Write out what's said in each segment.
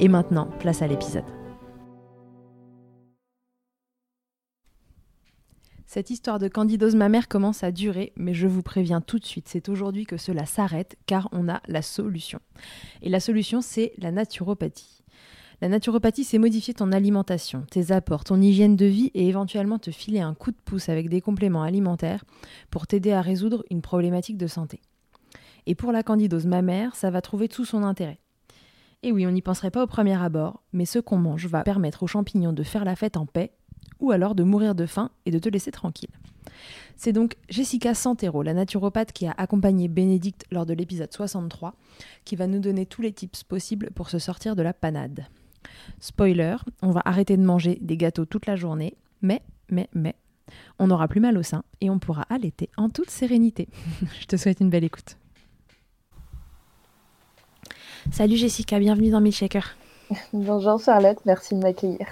Et maintenant, place à l'épisode. Cette histoire de candidose mammaire commence à durer, mais je vous préviens tout de suite, c'est aujourd'hui que cela s'arrête car on a la solution. Et la solution, c'est la naturopathie. La naturopathie, c'est modifier ton alimentation, tes apports, ton hygiène de vie et éventuellement te filer un coup de pouce avec des compléments alimentaires pour t'aider à résoudre une problématique de santé. Et pour la candidose mammaire, ça va trouver tout son intérêt. Et oui, on n'y penserait pas au premier abord, mais ce qu'on mange va permettre aux champignons de faire la fête en paix, ou alors de mourir de faim et de te laisser tranquille. C'est donc Jessica Santero, la naturopathe qui a accompagné Bénédicte lors de l'épisode 63, qui va nous donner tous les tips possibles pour se sortir de la panade. Spoiler, on va arrêter de manger des gâteaux toute la journée, mais, mais, mais, on n'aura plus mal au sein et on pourra allaiter en toute sérénité. Je te souhaite une belle écoute. Salut Jessica, bienvenue dans Milkshaker. Bonjour Charlotte, merci de m'accueillir.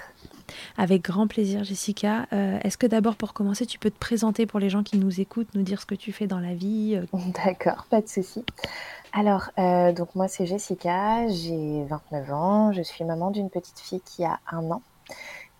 Avec grand plaisir Jessica. Euh, est-ce que d'abord pour commencer, tu peux te présenter pour les gens qui nous écoutent, nous dire ce que tu fais dans la vie euh D'accord, pas de souci. Alors, euh, donc moi c'est Jessica, j'ai 29 ans, je suis maman d'une petite fille qui a un an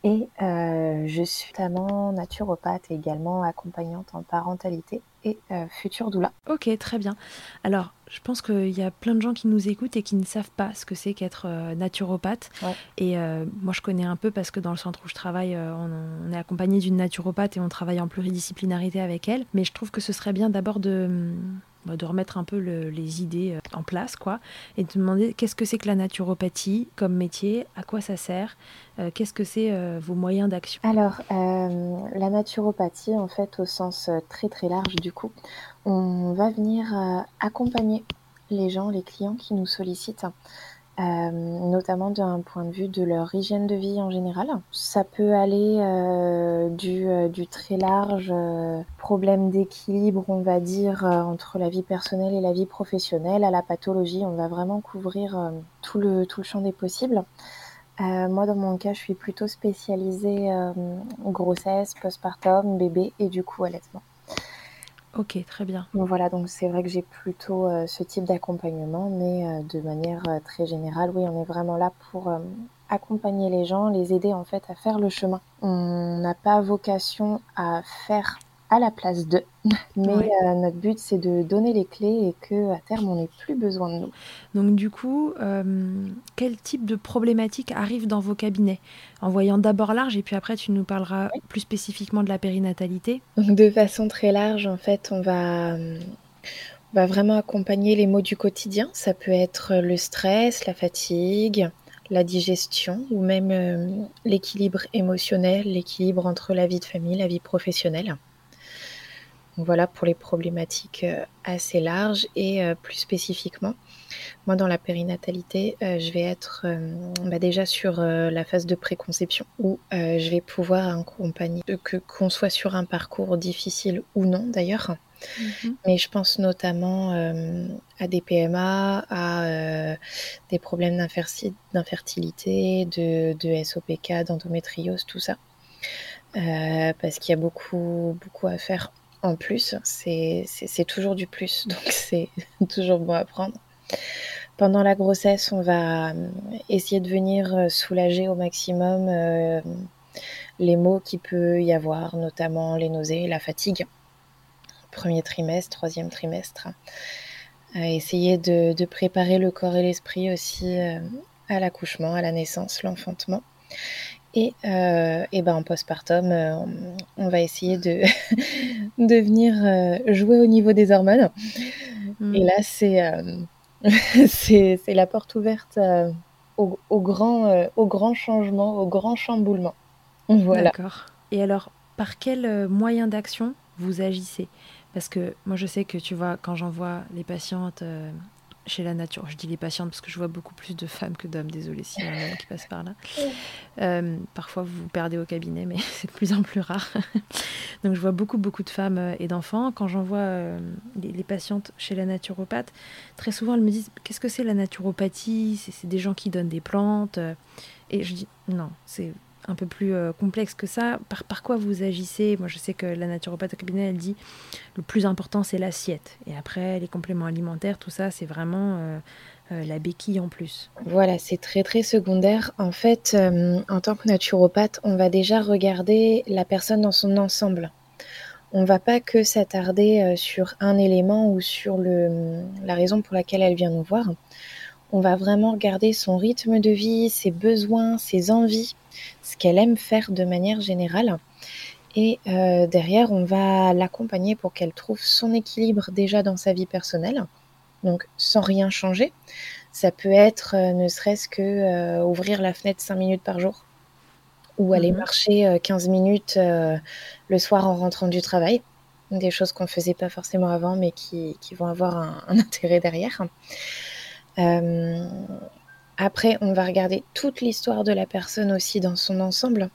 et euh, je suis notamment naturopathe et également accompagnante en parentalité et euh, future doula. Ok, très bien. Alors, je pense qu'il y a plein de gens qui nous écoutent et qui ne savent pas ce que c'est qu'être naturopathe. Et moi, je connais un peu parce que dans le centre où je travaille, on, est accompagné d'une naturopathe et on travaille en pluridisciplinarité avec elle. Mais je trouve que ce serait bien d'abord de bah, de remettre un peu les idées euh, en place, quoi, et de demander qu'est-ce que c'est que la naturopathie comme métier, à quoi ça sert, euh, qu'est-ce que c'est euh, vos moyens d'action? Alors, la naturopathie, en fait, au sens très très large, du coup, on va venir accompagner les gens, les clients qui nous sollicitent euh, notamment d'un point de vue de leur hygiène de vie en général. Ça peut aller euh, du, euh, du, très large problème d'équilibre, on va dire, entre la vie personnelle et la vie professionnelle, à la pathologie. On va vraiment couvrir tout, le, tout le champ des possibles. moi, dans mon cas, je suis plutôt spécialisée grossesse, postpartum, bébé et du coup allaitement. Ok, très bien. voilà, donc c'est vrai que j'ai plutôt euh, ce type d'accompagnement, mais euh, de manière euh, très générale, oui, on est vraiment là pour accompagner les gens, les aider en fait à faire le chemin. On n'a pas vocation à faire à la place d'eux. Mais euh, notre but, c'est de donner les clés et que à terme, on n'ait plus besoin de nous. Donc du coup, euh, quel type de problématique arrive dans vos cabinets? En voyant d'abord large et puis après, tu nous parleras plus spécifiquement de la périnatalité? De façon très large, en fait, on va... On va vraiment accompagner les maux du quotidien. Ça peut être le stress, la fatigue, la digestion ou même euh, l'équilibre émotionnel, l'équilibre entre la vie de famille, la vie professionnelle voilà pour les problématiques euh, assez larges et euh, plus spécifiquement. Moi, dans la périnatalité, euh, je vais être bah, déjà sur la phase de préconception où je vais pouvoir accompagner, que qu'on soit sur un parcours difficile ou non d'ailleurs. Mhm. Mais je pense notamment à des PMA, à des problèmes d'infertilité, de, de SOPK, d'endométriose, tout ça. parce qu'il y a beaucoup, beaucoup à faire en plus. C'est toujours du plus, donc c'est toujours bon à prendre. Pendant la grossesse, on va essayer de venir soulager au maximum les maux qu'il peut y avoir, notamment les nausées, la fatigue. Premier trimestre, troisième trimestre. essayer de, préparer le corps et l'esprit aussi à l'accouchement, à la naissance, l'enfantement. Et, euh, ben en postpartum, euh, on, va essayer de, de venir euh, jouer au niveau des hormones. Mm. Et là, c'est c'est la porte ouverte au, au, grand, au grand changement, au grand chamboulement. Voilà. D'accord. Et alors, par quel moyen d'action vous agissez? Parce que moi, je sais que tu vois, quand j'envoie les patientes chez la nature. Je dis les patientes parce que je vois beaucoup plus de femmes que d'hommes. Désolée s'il y a un homme qui passe par là. Euh, parfois, vous vous perdez au cabinet, mais c'est de plus en plus rare. Donc, je vois beaucoup, beaucoup de femmes euh, et d'enfants. Quand j'envoie euh, les, patientes chez la naturopathe, très souvent, elles me disent Qu'est-ce que c'est la naturopathie? C'est des gens qui donnent des plantes. Et je dis Non, c'est un peu plus euh, complexe que ça. Par, par quoi vous agissez? Moi, je sais que la naturopathe au cabinet, elle dit le plus important, c'est l'assiette. Et après, les compléments alimentaires, tout ça, c'est vraiment euh, euh, la béquille en plus. Voilà, c'est très, très secondaire. En fait, en tant que naturopathe, on va déjà regarder la personne dans son ensemble. On va pas que s'attarder sur un élément ou sur le, la raison pour laquelle elle vient nous voir. On va vraiment regarder son rythme de vie, ses besoins, ses envies ce qu'elle aime faire de manière générale. Et euh, derrière, on va l'accompagner pour qu'elle trouve son équilibre déjà dans sa vie personnelle, donc sans rien changer. Ça peut être euh, ne serait-ce que euh, ouvrir la fenêtre 5 minutes par jour ou aller mhm. marcher 15 minutes le soir en rentrant du travail. Des choses qu'on ne faisait pas forcément avant, mais qui, vont avoir un, un intérêt derrière. Après, on va regarder toute l'histoire de la personne aussi dans son ensemble.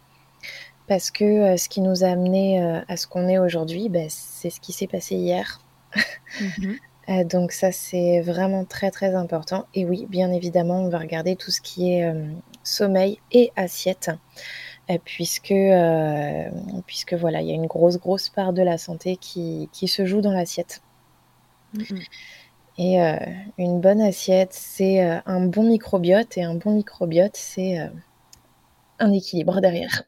Parce que euh, ce qui nous a amené euh, à ce qu'on est aujourd'hui, bah, c'est ce qui s'est passé hier. Mhm. Euh, donc ça, c'est vraiment très très important. Et oui, bien évidemment, on va regarder tout ce qui est sommeil et assiette. puisque, puisque voilà, il y a une grosse grosse part de la santé qui, se joue dans l'assiette. Mhm. Et euh, une bonne assiette, c'est euh, un bon microbiote. Et un bon microbiote, c'est euh, un équilibre derrière.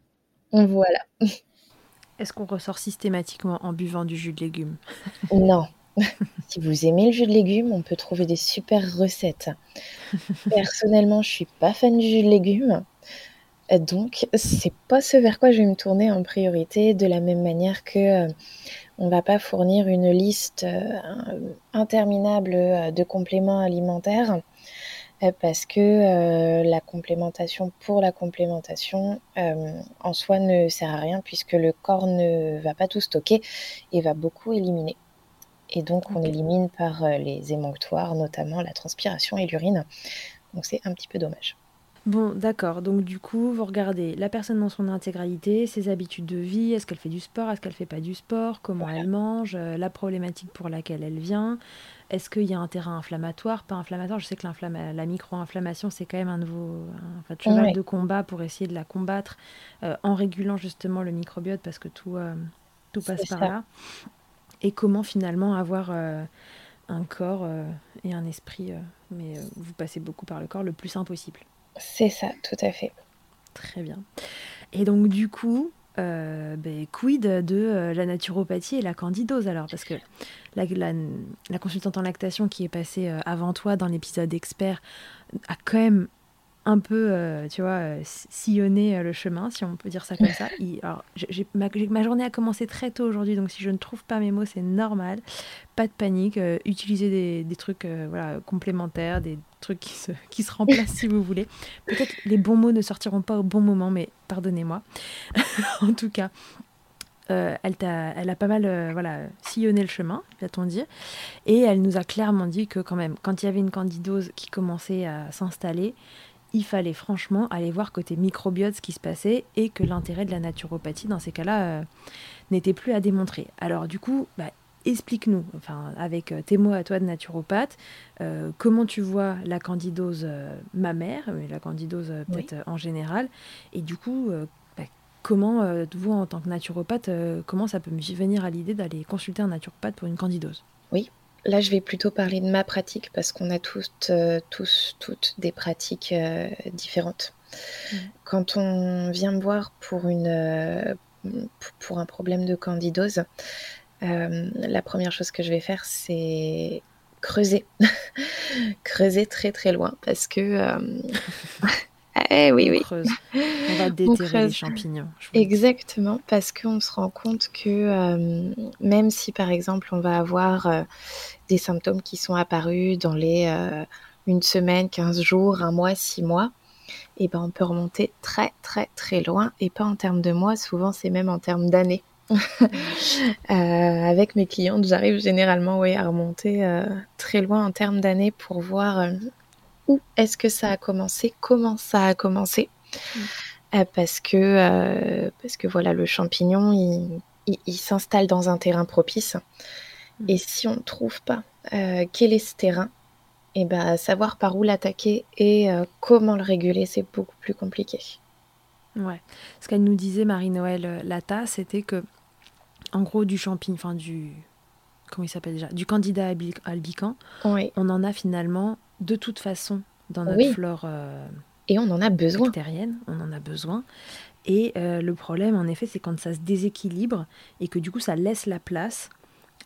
Voilà. Est-ce qu'on ressort systématiquement en buvant du jus de légumes? Non. si vous aimez le jus de légumes, on peut trouver des super recettes. Personnellement, je suis pas fan du jus de légumes. Donc, c'est pas ce vers quoi je vais me tourner en priorité, de la même manière que on va pas fournir une liste euh, interminable euh, de compléments alimentaires euh, parce que la complémentation pour la complémentation en soi ne sert à rien puisque le corps ne va pas tout stocker et va beaucoup éliminer. Et donc on élimine par les émonctoires, notamment la transpiration et l'urine. Donc c'est un petit peu dommage. Bon, d'accord. Donc du coup, vous regardez la personne dans son intégralité, ses habitudes de vie, est-ce qu'elle fait du sport, est-ce qu'elle fait pas du sport, comment elle mange, euh, la problématique pour laquelle elle vient, est-ce qu'il y a un terrain inflammatoire, pas inflammatoire? Je sais que la micro-inflammation, c'est quand même un nouveau un, cheval de combat pour essayer de la combattre euh, en régulant justement le microbiote parce que tout, euh, tout passe par là. Et comment finalement avoir un corps et un esprit, mais vous passez beaucoup par le corps, le plus simple possible? C'est ça, tout à fait. Très bien. Et donc du coup, euh, ben, quid de euh, la naturopathie et la candidose alors? Parce que la, consultante en lactation qui est passée euh, avant toi dans l'épisode expert a quand même un peu, euh, tu vois, euh, sillonner euh, le chemin, si on peut dire ça comme ça. ma, journée a commencé très tôt aujourd'hui, donc si je ne trouve pas mes mots, c'est normal. Pas de panique. utilisez des, trucs voilà, complémentaires, des trucs qui se, remplacent si vous voulez. Peut-être les bons mots ne sortiront pas au bon moment, mais pardonnez-moi. en tout cas, elle, a, elle, a, pas mal voilà, sillonné le chemin, va-t-on dire. Et elle nous a clairement dit que quand même, quand il y avait une candidose qui commençait à s'installer, il fallait franchement aller voir côté microbiote ce qui se passait et que l'intérêt de la naturopathie dans ces cas-là euh, n'était plus à démontrer. Alors du coup, bah, explique-nous, enfin avec euh, tes mots à toi de naturopathe, euh, comment tu vois la candidose mammaire, mais la candidose peut-être en général, et du coup, bah, comment, vous, en tant que naturopathe, comment ça peut me venir à l'idée d'aller consulter un naturopathe pour une candidose? Oui, Là, je vais plutôt parler de ma pratique parce qu'on a toutes, tous, toutes des pratiques différentes. Mmh. Quand on vient me voir pour, une, pour un problème de candidose, la première chose que je vais faire, c'est creuser. creuser très très loin parce que... Euh, eh oui, oui. On va déterrer les champignons. Exactement, parce qu'on se rend compte que euh, même si par exemple on va avoir euh, des symptômes qui sont apparus dans les une semaine, 15 jours, un mois, six mois, et eh ben on peut remonter très très très loin et pas en termes de mois, souvent c'est même en termes d'années. Euh, avec mes clientes, j'arrive généralement à remonter euh, très loin en termes d'années pour voir euh, où est-ce que ça a commencé, comment ça a commencé. Mm. parce, que, parce que voilà, le champignon, il, s'installe dans un terrain propice. Mm. Et si on ne trouve pas quel est ce terrain, et eh ben, savoir par où l'attaquer et comment le réguler, c'est beaucoup plus compliqué. Ouais. Ce qu'elle nous disait, Marie-Noël Lata, c'était que en gros du champignon, enfin du comment il s'appelle déjà, du candidat albican, on en a finalement de toute façon dans notre flore. Euh, et on en a besoin. Bactérienne, on en a besoin. Et euh, le problème, en effet, c'est quand ça se déséquilibre et que du coup, ça laisse la place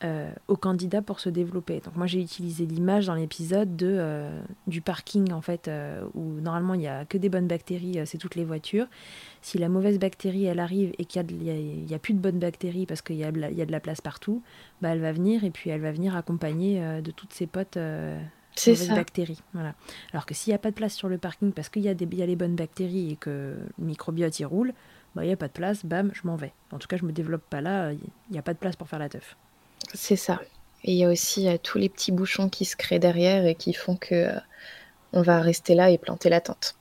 euh, aux candidats pour se développer. Donc moi j'ai utilisé l'image dans l'épisode de euh, du parking en fait où normalement il n'y a que des bonnes bactéries, c'est toutes les voitures. Si la mauvaise bactérie elle arrive et qu'il n'y a, plus de bonnes bactéries parce qu'il y, a, y a de la place partout, bah, elle va venir et puis elle va venir accompagner de toutes ses potes mauvaises bactéries. Voilà. Alors que s'il n'y a pas de place sur le parking parce qu'il y, a y a les bonnes bactéries et que le microbiote y roule, bah, il n'y a pas de place, bam, je m'en vais. En tout cas, je me développe pas là, il n'y a pas de place pour faire la teuf. C'est ça. Et il y a aussi euh, tous les petits bouchons qui se créent derrière et qui font que euh, on va rester là et planter la tente.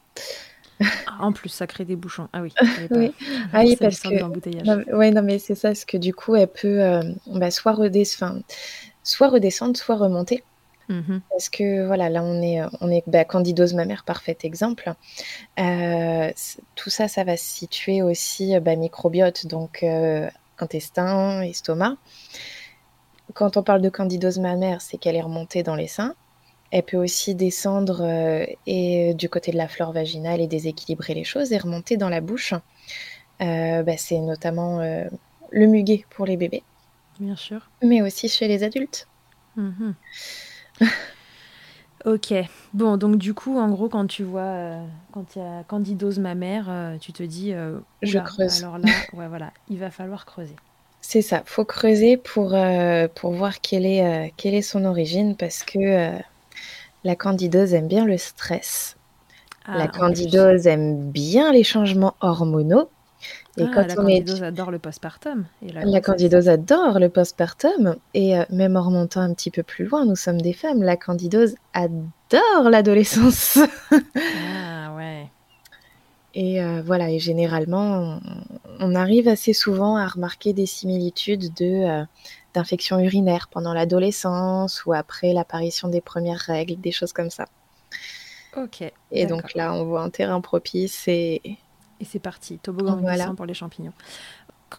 Ah, en plus, ça crée des bouchons. Ah oui. oui. Ah oui, parce que. ouais, non, mais c'est ça, parce que du coup, elle peut euh, bah, soit, redescendre, soit redescendre, soit remonter. Mmh parce que voilà, là on est, on est bah, candidose mammaire, parfait exemple. tout ça, ça va se situer aussi bah, microbiote, donc intestin, estomac. Quand on parle de candidose mammaire, c'est qu'elle est remontée dans les seins. Elle peut aussi descendre euh, et, du côté de la flore vaginale et déséquilibrer les choses et remonter dans la bouche. Euh, bah, c'est notamment euh, le muguet pour les bébés. Bien sûr. Mais aussi chez les adultes. Mhm. ok. Bon, donc du coup, en gros, quand tu vois, quand il y a candidose mammaire, tu te dis, je creuse. Alors là, ouais, voilà, il va falloir creuser. C'est ça, faut creuser pour, euh, pour voir quelle est, euh, quelle est son origine parce que euh, la candidose aime bien le stress. Ah, la candidose aime bien les changements hormonaux. Et ah, la candidose adore le postpartum. la, candidose adore le postpartum. Et même en remontant un petit peu plus loin, nous sommes des femmes. La candidose adore l'adolescence. ah ouais. Et voilà, et généralement, on arrive assez souvent à remarquer des similitudes de euh, d'infections urinaires pendant l'adolescence ou après l'apparition des premières règles, des choses comme ça. Ok. Et donc là, on voit un terrain propice et. Et c'est parti, toboggan voilà. pour les champignons.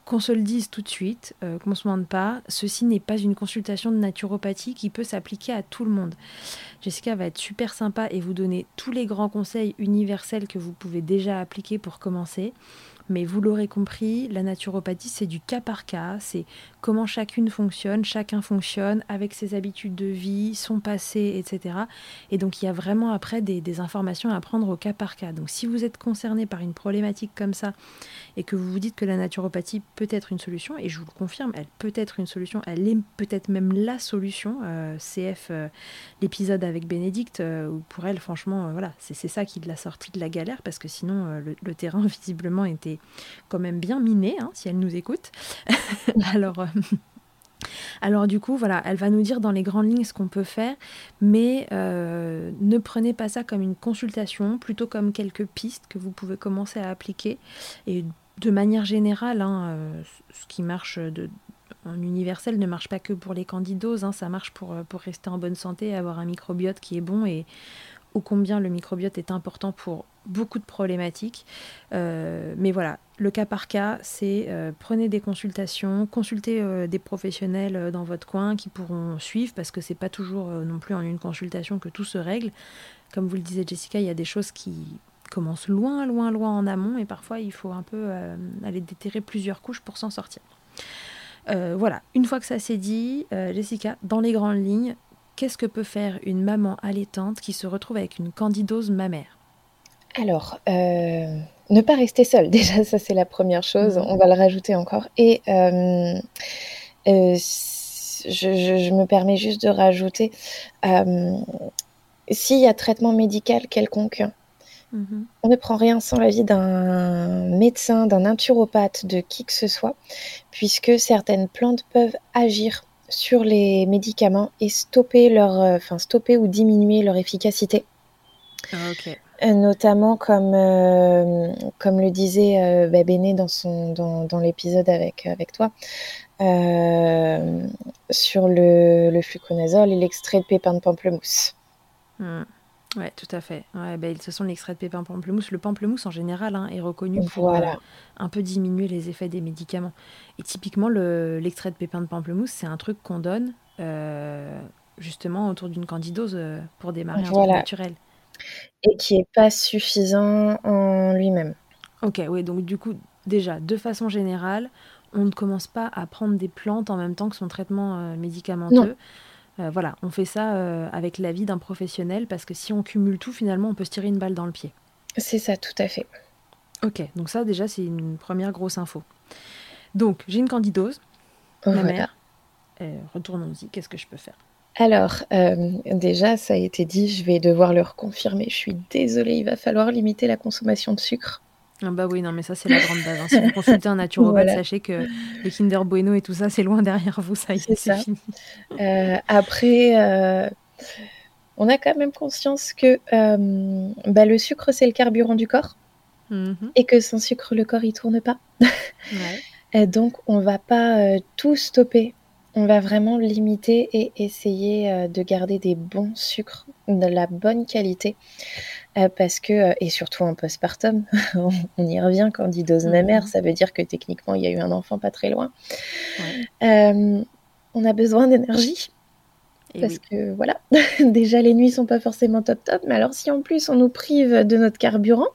Qu'on se le dise tout de suite, euh, qu'on ne se demande pas, ceci n'est pas une consultation de naturopathie qui peut s'appliquer à tout le monde. Jessica va être super sympa et vous donner tous les grands conseils universels que vous pouvez déjà appliquer pour commencer. Mais vous l'aurez compris, la naturopathie, c'est du cas par cas, c'est comment chacune fonctionne, chacun fonctionne avec ses habitudes de vie, son passé, etc. Et donc il y a vraiment après des, informations à prendre au cas par cas. Donc si vous êtes concerné par une problématique comme ça et que vous vous dites que la naturopathie peut être une solution, et je vous le confirme, elle peut être une solution, elle est peut-être même la solution. Euh, CF, euh, l'épisode avec Bénédicte, euh, pour elle, franchement, voilà, c'est ça qui l'a sortie de la galère parce que sinon le terrain visiblement était quand même bien minée, hein, si elle nous écoute. alors, euh, alors du coup, voilà, elle va nous dire dans les grandes lignes ce qu'on peut faire, mais euh, ne prenez pas ça comme une consultation, plutôt comme quelques pistes que vous pouvez commencer à appliquer. Et de manière générale, hein, euh, ce qui marche en universel ne marche pas que pour les candidoses, hein, ça marche pour, pour rester en bonne santé, avoir un microbiote qui est bon et ô combien le microbiote est important pour beaucoup de problématiques. mais voilà, le cas par cas, c'est prenez des consultations, consultez des professionnels dans votre coin qui pourront suivre parce que c'est pas toujours non plus en une consultation que tout se règle. Comme vous le disait Jessica, il y a des choses qui commencent loin, loin, loin en amont et parfois il faut un peu aller déterrer plusieurs couches pour s'en sortir. voilà, une fois que ça s'est dit, Jessica, dans les grandes lignes, qu'est-ce que peut faire une maman allaitante qui se retrouve avec une candidose mammaire Alors, euh, ne pas rester seule, déjà, ça c'est la première chose, mhm. on va le rajouter encore. Et euh, euh, je, me permets juste de rajouter, s'il y a traitement médical quelconque, mhm. On ne prend rien sans l'avis d'un médecin, d'un naturopathe, de qui que ce soit, puisque certaines plantes peuvent agir sur les médicaments et stopper leur, euh, enfin stopper ou diminuer leur efficacité. Ah, euh, notamment comme, euh, comme le disait bah, Béné dans, son, dans, dans l'épisode avec, avec toi, sur le, le fluconazole et l'extrait de pépins de pamplemousse. Hmm. Oui, tout à fait. Ouais, bah, ce sont l'extrait de pépins pamplemousse. Le pamplemousse, en général, hein, est reconnu pour euh, un peu diminuer les effets des médicaments. Et typiquement, l'extrait de pépins de pamplemousse, c'est un truc qu'on donne euh, justement autour d'une candidose euh, pour démarrer un truc naturel. Et qui n'est pas suffisant en lui-même. Ok, oui, donc du coup, déjà, de façon générale, on ne commence pas à prendre des plantes en même temps que son traitement médicamenteux. Euh, voilà, on fait ça euh, avec l'avis d'un professionnel parce que si on cumule tout, finalement, on peut se tirer une balle dans le pied. C'est ça, tout à fait. Ok, donc ça déjà, c'est une première grosse info. Donc, j'ai une candidose, ma mère. Euh, retournons-y, qu'est-ce que je peux faire? Alors, déjà, ça a été dit, je vais devoir le reconfirmer. Je suis désolée, il va falloir limiter la consommation de sucre. Ah bah oui, non, mais ça, c'est la grande base. Hein. Si vous consultez un naturopathe, sachez que les Kinder Bueno et tout ça, c'est loin derrière vous, ça y est, c'est fini. Euh, après, euh, on a quand même conscience que euh, bah, le sucre, c'est le carburant du corps. Mm-hmm. Et que sans sucre, le corps, il tourne pas. et donc, on va pas tout stopper. On va vraiment limiter et essayer de garder des bons sucres, de la bonne qualité. Euh, parce que, euh, et surtout en postpartum, on, y revient, candidose mmh. mammaire, ça veut dire que techniquement il y a eu un enfant pas très loin. Euh, on a besoin d'énergie. Parce que voilà, déjà les nuits sont pas forcément top top, mais alors si en plus on nous prive de notre carburant,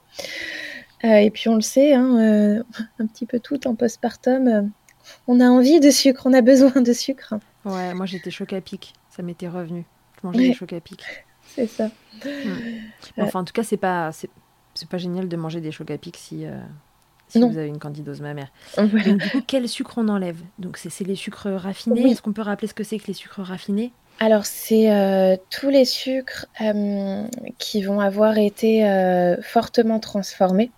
et puis on le sait, hein, un petit peu tout en postpartum, on a envie de sucre, on a besoin de sucre. Ouais, moi j'étais choc à pic, ça m'était revenu. Je mangeais des chocs à pic. C'est ça. Enfin, en tout cas, c'est pas, c'est pas génial de manger des pic si, euh, si vous avez une candidose mammaire. Donc, du coup, quel sucre on enlève? Donc, c'est les sucres raffinés. Est-ce qu'on peut rappeler ce que c'est que les sucres raffinés? Alors, c'est euh, tous les sucres euh, qui vont avoir été fortement transformés,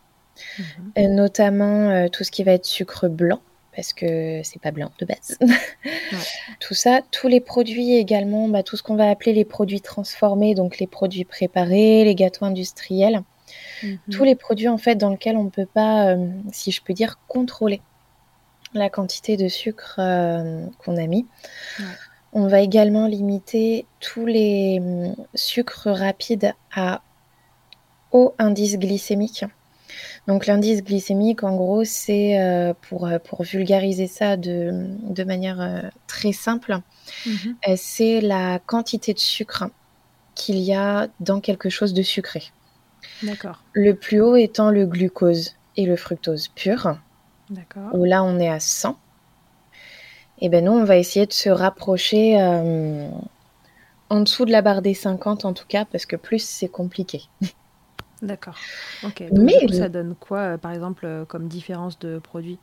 mhm. notamment tout ce qui va être sucre blanc, parce que c'est pas blanc de base. tout ça, tous les produits également, bah, tout ce qu'on va appeler les produits transformés, donc les produits préparés, les gâteaux industriels, mhm. tous les produits en fait dans lesquels on ne peut pas, euh, si je peux dire, contrôler la quantité de sucre euh, qu'on a mis. On va également limiter tous les hum, sucres rapides à haut indice glycémique. Donc l'indice glycémique, en gros, c'est euh, pour, euh, pour vulgariser ça de, de manière euh, très simple, mhm. c'est la quantité de sucre qu'il y a dans quelque chose de sucré. D'accord. Le plus haut étant le glucose et le fructose pur. D'accord. Où là, on est à 100. Et ben nous, on va essayer de se rapprocher en dessous de la barre des 50 en tout cas, parce que plus c'est compliqué. D'accord. Ok. Mais ça donne quoi, euh, par exemple, euh, comme différence de produits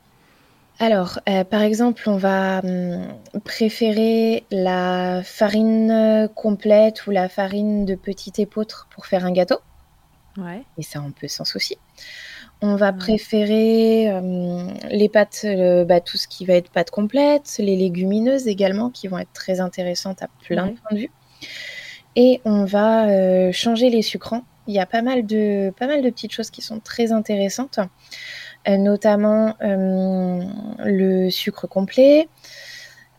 alors, euh, par exemple, on va hum, préférer la farine complète ou la farine de petit épeautre pour faire un gâteau. Ouais. Et ça, on peut sans souci. On va préférer hum, les pâtes, bah, tout ce qui va être pâtes complètes, les légumineuses également, qui vont être très intéressantes à plein de points de vue. Et on va changer les sucrants il y a pas mal de, pas mal de petites choses qui sont très intéressantes, euh, notamment euh, le sucre complet,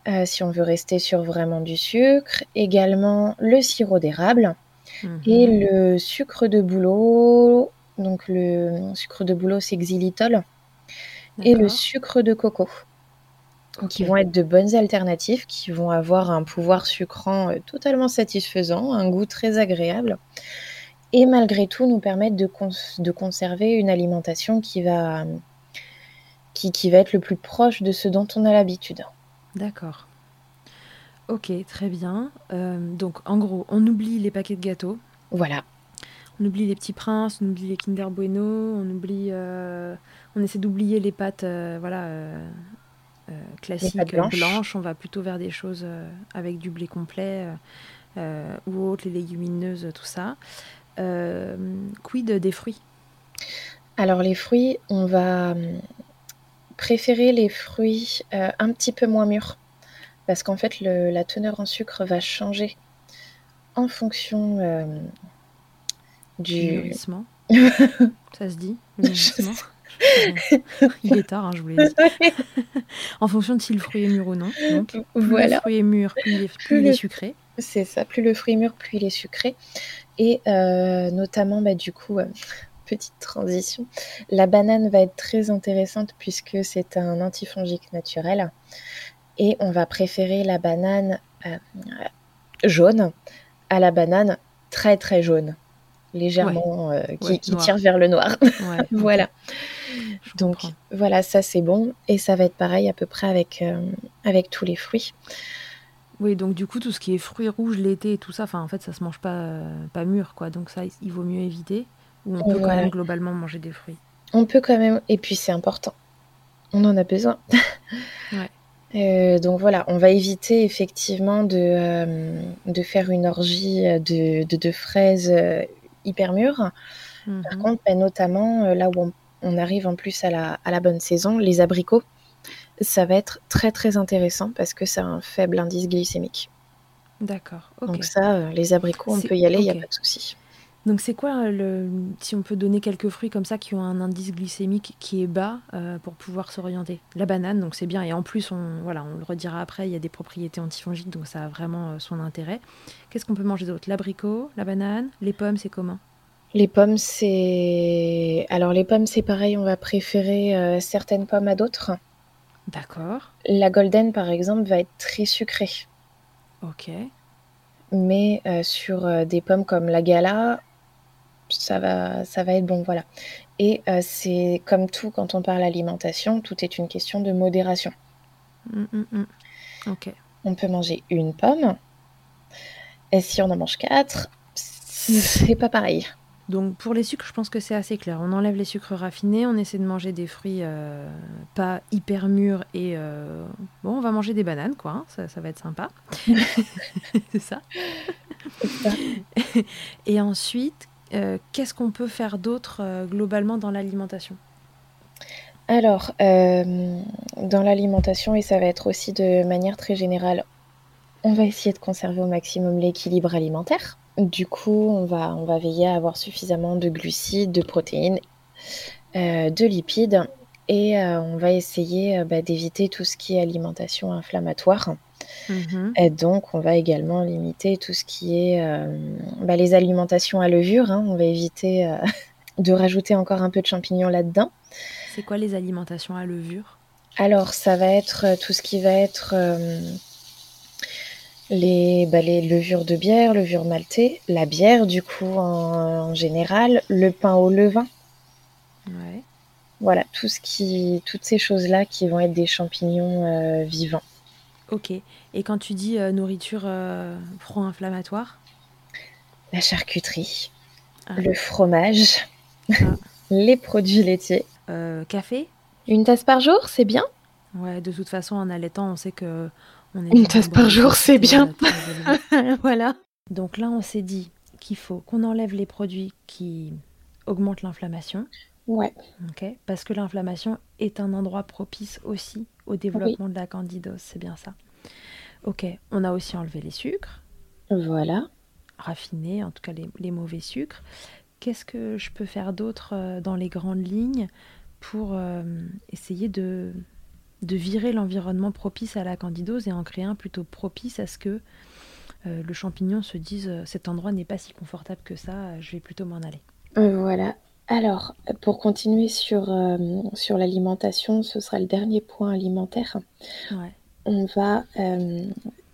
euh, si on veut rester sur vraiment du sucre, également le sirop d'érable mhm. et le sucre de bouleau Donc le sucre de bouleau, c'est xylitol. Et le sucre de coco. Qui vont être de bonnes alternatives, qui vont avoir un pouvoir sucrant totalement satisfaisant, un goût très agréable. Et malgré tout, nous permettre de, de conserver une alimentation qui va, qui, qui va être le plus proche de ce dont on a l'habitude. D'accord. Ok, très bien. Euh, donc, en gros, on oublie les paquets de gâteaux. Voilà. On oublie les petits princes, on oublie les Kinder Bueno, on oublie, euh, on essaie d'oublier les pâtes, euh, voilà, classiques blanches. On va plutôt vers des choses avec du blé complet ou autres, les légumineuses, tout ça. Quid des fruits? Alors les fruits, on va hum, préférer les fruits un petit peu moins mûrs parce qu'en fait, la teneur en sucre va changer en fonction euh, du. Mûrissement. Ça se dit. Il est tard, hein, je vous l'ai dit. en fonction de si le fruit est mûr ou non. Donc, plus le fruit est mûr, plus il est, sucré. C'est ça, plus le fruit est mûr, plus il est sucré. Et euh, notamment, bah, du coup, euh, petite transition, la banane va être très intéressante puisque c'est un antifongique naturel. Et on va préférer la banane euh, jaune à la banane très très jaune, légèrement euh, qui, tire vers le noir. voilà. Donc voilà, ça c'est bon. Et ça va être pareil à peu près avec, euh, avec tous les fruits. Oui, donc du coup tout ce qui est fruits rouges l'été et tout ça, enfin en fait ça se mange pas pas mûr quoi, donc ça il vaut mieux éviter. Ou on peut quand même globalement manger des fruits. On peut quand même, et puis c'est important. On en a besoin. ouais. Euh, donc voilà, on va éviter effectivement de, euh, de faire une orgie de, de, fraises euh, hyper mûres. Par mhm. contre, ben, notamment là où on, arrive en plus à la, à la, bonne saison, les abricots, ça va être très très intéressant parce que ça a un faible indice glycémique. D'accord. Donc ça, les abricots, on peut y aller, il n'y a pas de souci. Donc c'est quoi le si on peut donner quelques fruits comme ça qui ont un indice glycémique qui est bas euh, pour pouvoir s'orienter? La banane, donc c'est bien et en plus on voilà on le redira après, il y a des propriétés antifongiques donc ça a vraiment euh, son intérêt. Qu'est-ce qu'on peut manger d'autre? L'abricot, la banane, les pommes, c'est comment? Les pommes c'est alors les pommes c'est pareil, on va préférer euh, certaines pommes à d'autres. D'accord. La golden par exemple va être très sucrée. OK. Mais sur des pommes comme la gala, ça va, ça va être bon, voilà. Et euh, c'est comme tout quand on parle alimentation, tout est une question de modération. Mmh, mmh, mmh. Ok. On peut manger une pomme, et si on en mange quatre, c'est pas pareil. Donc pour les sucres, je pense que c'est assez clair. On enlève les sucres raffinés, on essaie de manger des fruits euh, pas hyper mûrs et euh, bon, on va manger des bananes, quoi. Hein. ça, ça, va être sympa. c'est ça. et ensuite, euh, qu'est-ce qu'on peut faire d'autre globalement dans l'alimentation? Alors, dans l'alimentation, et ça va être aussi de manière très générale, on va essayer de conserver au maximum l'équilibre alimentaire. Du coup, on va, on va veiller à avoir suffisamment de glucides, de protéines, de lipides, et on va essayer bah, d'éviter tout ce qui est alimentation inflammatoire. Mmh et donc, on va également limiter tout ce qui est euh, bah, les alimentations à levure. Hein. On va éviter euh, de rajouter encore un peu de champignons là-dedans. C'est quoi les alimentations à levure? Alors, ça va être euh, tout ce qui va être les, bah, les levures de bière, levure maltée, la bière du coup en, général, le pain au levain. Ouais. Voilà, tout ce qui, toutes ces choses-là qui vont être des champignons vivants. Ok. Et quand tu dis euh, nourriture euh, pro-inflammatoire? La charcuterie, ah. le fromage, ah. les produits laitiers. Euh, café? Une tasse par jour, c'est bien? Ouais, de toute façon, en allaitant, on sait que Une tasse par jour, c'est bien. voilà. Donc là, on s'est dit qu'il faut qu'on enlève les produits qui augmentent l'inflammation. Ouais. Ok. Parce que l'inflammation est un endroit propice aussi au développement de la candidose, c'est bien ça. Ok, on a aussi enlevé les sucres. Voilà. Raffinés, en tout cas les, mauvais sucres. Qu'est-ce que je peux faire d'autre euh, dans les grandes lignes pour euh, essayer de, de virer l'environnement propice à la candidose et en créer un plutôt propice à ce que euh, le champignon se dise cet endroit n'est pas si confortable que ça, je vais plutôt m'en aller. voilà. Alors, pour continuer sur, sur l'alimentation, ce sera le dernier point alimentaire. Ouais. On va,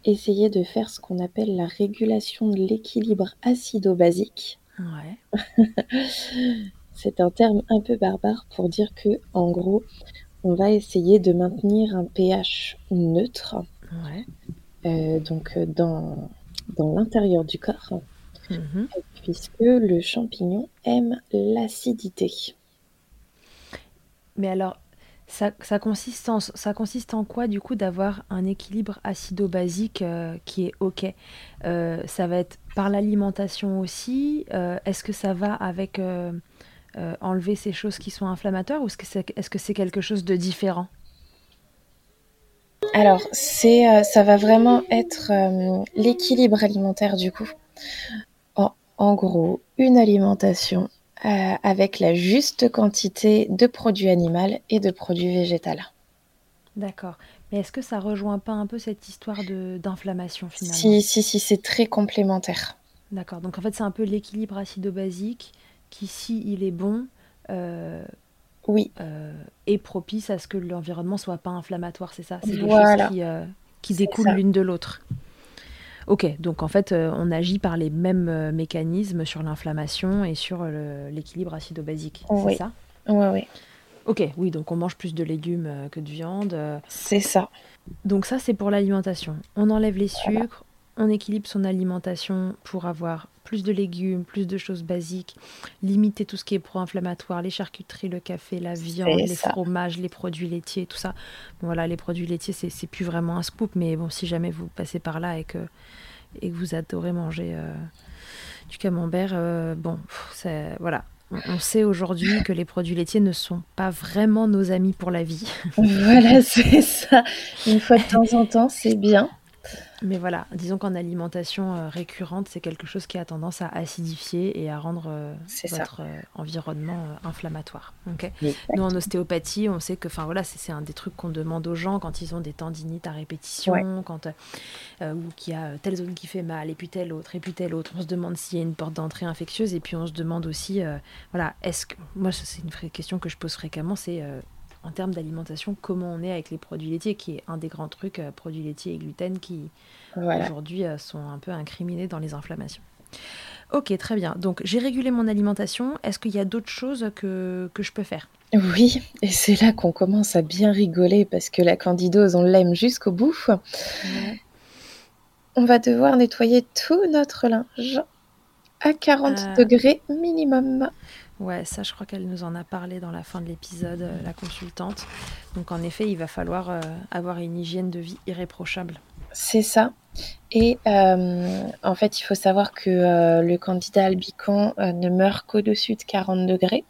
essayer de faire ce qu'on appelle la régulation de l'équilibre acido-basique. Ouais. C'est un terme un peu barbare pour dire que, en gros, on va essayer de maintenir un pH neutre, Ouais. euh, donc euh, dans, dans l'intérieur du corps, Mhm. puisque le champignon aime l'acidité. Mais alors, ça, ça consiste en, ça consiste en quoi, du coup, d'avoir un équilibre acido-basique euh, qui est OK? Euh, ça va être par l'alimentation aussi? Est-ce que ça va avec euh, enlever ces choses qui sont inflammatoires ou est-ce que c'est, que quelque chose de différent? Alors, c'est, euh, ça va vraiment être euh, l'équilibre alimentaire du coup. En, en gros, une alimentation avec la juste quantité de produits animaux et de produits végétaux. D'accord. Mais est-ce que ça rejoint pas un peu cette histoire de, d'inflammation finalement? Si, si, si, c'est très complémentaire. D'accord. Donc en fait, c'est un peu l'équilibre acido-basique qui, si il est bon, euh, Oui, euh, est propice à ce que l'environnement soit pas inflammatoire, c'est ça? C'est des choses voilà, qui, euh, qui c'est découlent l'une de l'autre. Ok, donc en fait, euh, on agit par les mêmes euh, mécanismes sur l'inflammation et sur l'équilibre acido-basique, c'est ça? oui, oui, Ok, oui, donc on mange plus de légumes euh, que de viande. euh, c'est ça. Donc ça, c'est pour l'alimentation. On enlève les Voilà, sucres, on équilibre son alimentation pour avoir plus de légumes, plus de choses basiques, limiter tout ce qui est pro-inflammatoire, les charcuteries, le café, la viande, les fromages, les produits laitiers, tout ça. Bon, voilà, les produits laitiers, c'est plus vraiment un scoop, mais bon, si jamais vous passez par là et que, et que vous adorez manger euh, du camembert, euh, bon, c'est- voilà. On sait aujourd'hui que les produits laitiers ne sont pas vraiment nos amis pour la vie. Voilà, c'est ça. Une fois de temps en temps, c'est bien. Mais voilà, disons qu'en alimentation euh, récurrente, c'est quelque chose qui a tendance à acidifier et à rendre euh, votre euh, environnement euh, inflammatoire. ok? Exact. Nous, en ostéopathie, on sait que voilà, c'est un des trucs qu'on demande aux gens quand ils ont des tendinites à Ouais, répétition, quand, ou qu'il y a telle zone qui fait mal, et puis telle autre, et puis telle autre. On se demande s'il y a une porte d'entrée infectieuse, et puis on se demande aussi, voilà, est-ce que. Moi, c'est une vraie question que je pose fréquemment, c'est. En termes d'alimentation, comment on est avec les produits laitiers, qui est un des grands trucs, euh, produits laitiers et gluten, qui, voilà. aujourd'hui euh, sont un peu incriminés dans les inflammations. Ok, très bien. Donc j'ai régulé mon alimentation. Est-ce qu'il y a d'autres choses que, que je peux faire? Oui, et c'est là qu'on commence à bien rigoler parce que la candidose, on l'aime jusqu'au bout. Ouais. On va devoir nettoyer tout notre linge à 40 Euh, degrés minimum. Ouais, ça je crois qu'elle nous en a parlé dans la fin de l'épisode, euh, la consultante. Donc en effet, il va falloir euh, avoir une hygiène de vie irréprochable. C'est ça. Et euh, en fait, il faut savoir que le candidat albicans euh, ne meurt qu'au-dessus de 40 degrés.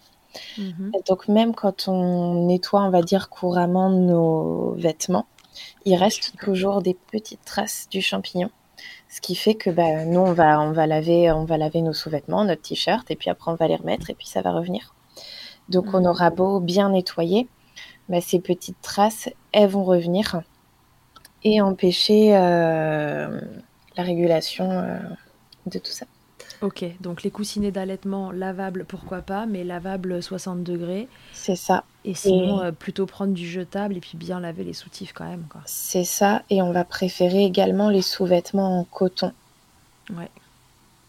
Mhm. Donc même quand on nettoie, on va dire couramment nos vêtements, il reste toujours des petites traces du champignon. Ce qui fait que bah, nous, on va, on va laver, on va laver nos sous-vêtements, notre t-shirt, et puis après on va les remettre, et puis ça va revenir. Donc on Mhm. aura beau bien nettoyer, bah, ces petites traces, elles vont revenir et empêcher euh, la régulation euh, de tout ça. Ok, donc les coussinets d'allaitement lavables, pourquoi pas, mais lavables 60 degrés. C'est ça. Et sinon, Et euh, plutôt prendre du jetable et puis bien laver les soutifs quand même, c'est ça. Et on va préférer également les sous-vêtements en coton. Ouais.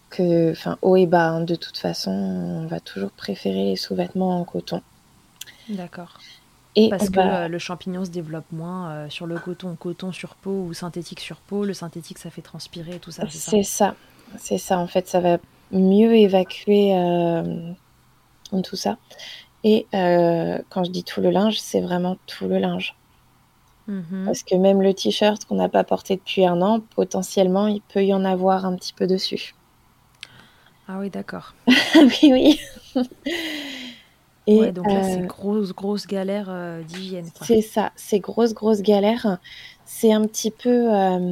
Que, enfin, haut et bas, hein, de toute façon, on va toujours préférer les sous-vêtements en coton. D'accord. Et Parce que va, euh, le champignon se développe moins euh, sur le coton, coton sur peau ou synthétique sur peau. Le synthétique, ça fait transpirer et tout ça, c'est ça? c'est ça. C'est ça. En fait, ça va mieux évacuer euh, tout ça. Et euh, quand je dis tout le linge, c'est vraiment tout le linge. Mhm. Parce que même le t-shirt qu'on n'a pas porté depuis un an, potentiellement, il peut y en avoir un petit peu dessus. Ah oui, d'accord. oui, oui. Ouais, Et donc là, c'est euh, grosse, grosse galère euh, d'hygiène, c'est ça, c'est grosse, grosse galère. C'est un petit peu... euh,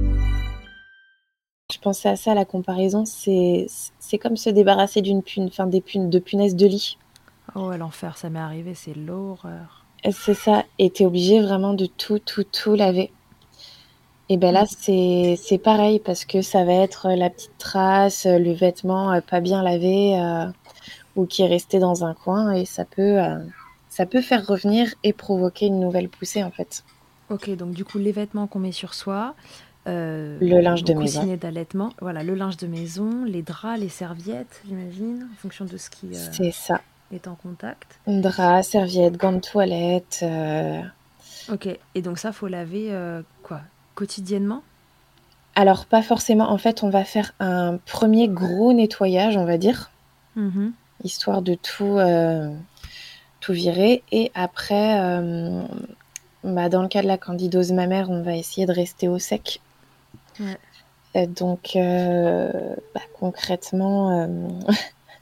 Je pensais à ça, la comparaison, c'est comme se débarrasser d'une pune, enfin des punes, de punaises de lit. Oh, l'enfer, ça m'est arrivé, c'est l'horreur. C'est ça, et t'es obligé vraiment de tout, tout, tout laver. Et ben là, c'est pareil parce que ça va être la petite trace, le vêtement euh, pas bien lavé euh, ou qui est resté dans un coin et ça peut euh, ça peut faire revenir et provoquer une nouvelle poussée en fait. Ok, donc du coup, les vêtements qu'on met sur soi, euh, Le linge de maison. d'allaitement, voilà, le linge de maison, les draps, les serviettes, j'imagine, en fonction de ce qui euh, ça. est en contact. Drap, serviette, gants de toilette. euh, Ok, et donc ça, faut laver quoi Quotidiennement? Alors pas forcément. En fait, on va faire un premier gros nettoyage, on va dire, Mhm. histoire de tout tout virer. Et après, bah, dans le cas de la candidose mammaire, on va essayer de rester au sec. Ouais. Donc euh, bah, concrètement, euh,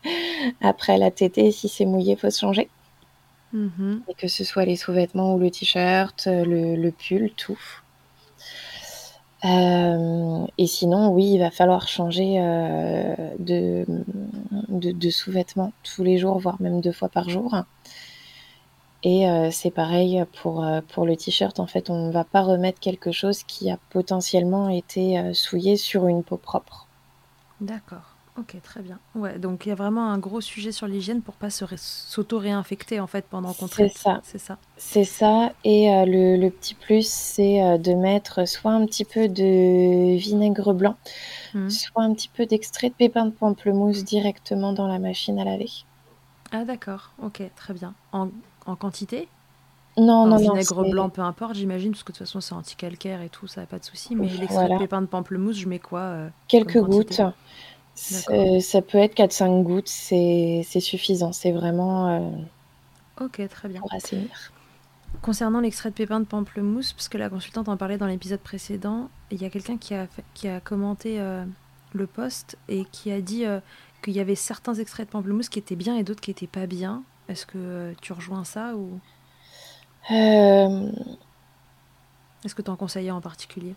après la tétée, si c'est mouillé, faut se changer. Mhm. Et que ce soit les sous-vêtements ou le t-shirt, euh, le, le pull, tout. Euh, et sinon, oui, il va falloir changer euh, de, de, de sous-vêtements tous les jours, voire même deux fois par jour. Et euh, c'est pareil pour, euh, pour le t-shirt. En fait, on ne va pas remettre quelque chose qui a potentiellement été euh, souillé sur une peau propre. D'accord. Ok, très bien. Ouais, donc il y a vraiment un gros sujet sur l'hygiène pour pas s'auto-réinfecter en fait pendant qu'on C'est traite. ça. C'est ça. C'est ça. Et euh, le, le petit plus, c'est euh, de mettre soit un petit peu de vinaigre blanc, Mhm. soit un petit peu d'extrait de pépins de pamplemousse directement dans la machine à laver. Ah d'accord. Ok, très bien. En, en quantité Non, En non, non. vinaigre c'est- blanc, peu importe, j'imagine, parce que de toute façon c'est anti-calcaire et tout, ça n'a pas de souci. Mais l'extrait Voilà. de pépins de pamplemousse, je mets quoi euh, Quelques gouttes. C'est- Ça peut être 4-5 gouttes, c'est suffisant. C'est vraiment euh, Ok, très bien. pour assainir. Concernant l'extrait de pépins de pamplemousse, parce que la consultante en parlait dans l'épisode précédent, il y a quelqu'un qui a, fait- qui a commenté euh, le post et qui a dit euh, qu'il y avait certains extraits de pamplemousse qui étaient bien et d'autres qui étaient pas bien. Est-ce que tu rejoins ça ou Euh, est-ce que tu en conseillais en particulier?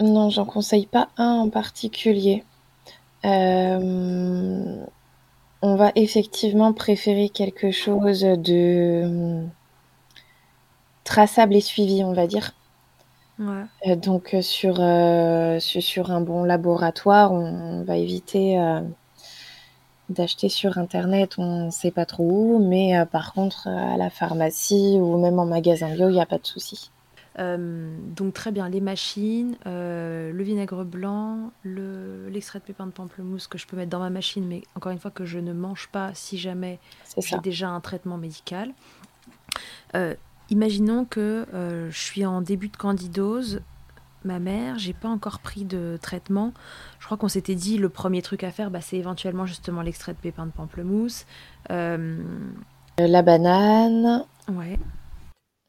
Non, j'en conseille pas un en particulier. Euh, on va effectivement préférer quelque chose de hum, traçable et suivi, on va dire. Ouais. Euh, donc sur, un bon laboratoire, on, on va éviter d'acheter sur Internet, on ne sait pas trop où, mais euh, par contre euh, à la pharmacie ou même en magasin bio, il n'y a pas de souci. Euh, donc très bien, les machines, euh, le vinaigre blanc, le- l'extrait de pépins de pamplemousse que je peux mettre dans ma machine, mais encore une fois que je ne mange pas si jamais C'est j'ai déjà un traitement médical. Imaginons que je suis en début de candidose, ma mère, j'ai pas encore pris de traitement. Je crois qu'on s'était dit le premier truc à faire, bah, c'est éventuellement justement l'extrait de pépins de pamplemousse. Euh, Euh, La banane, ouais,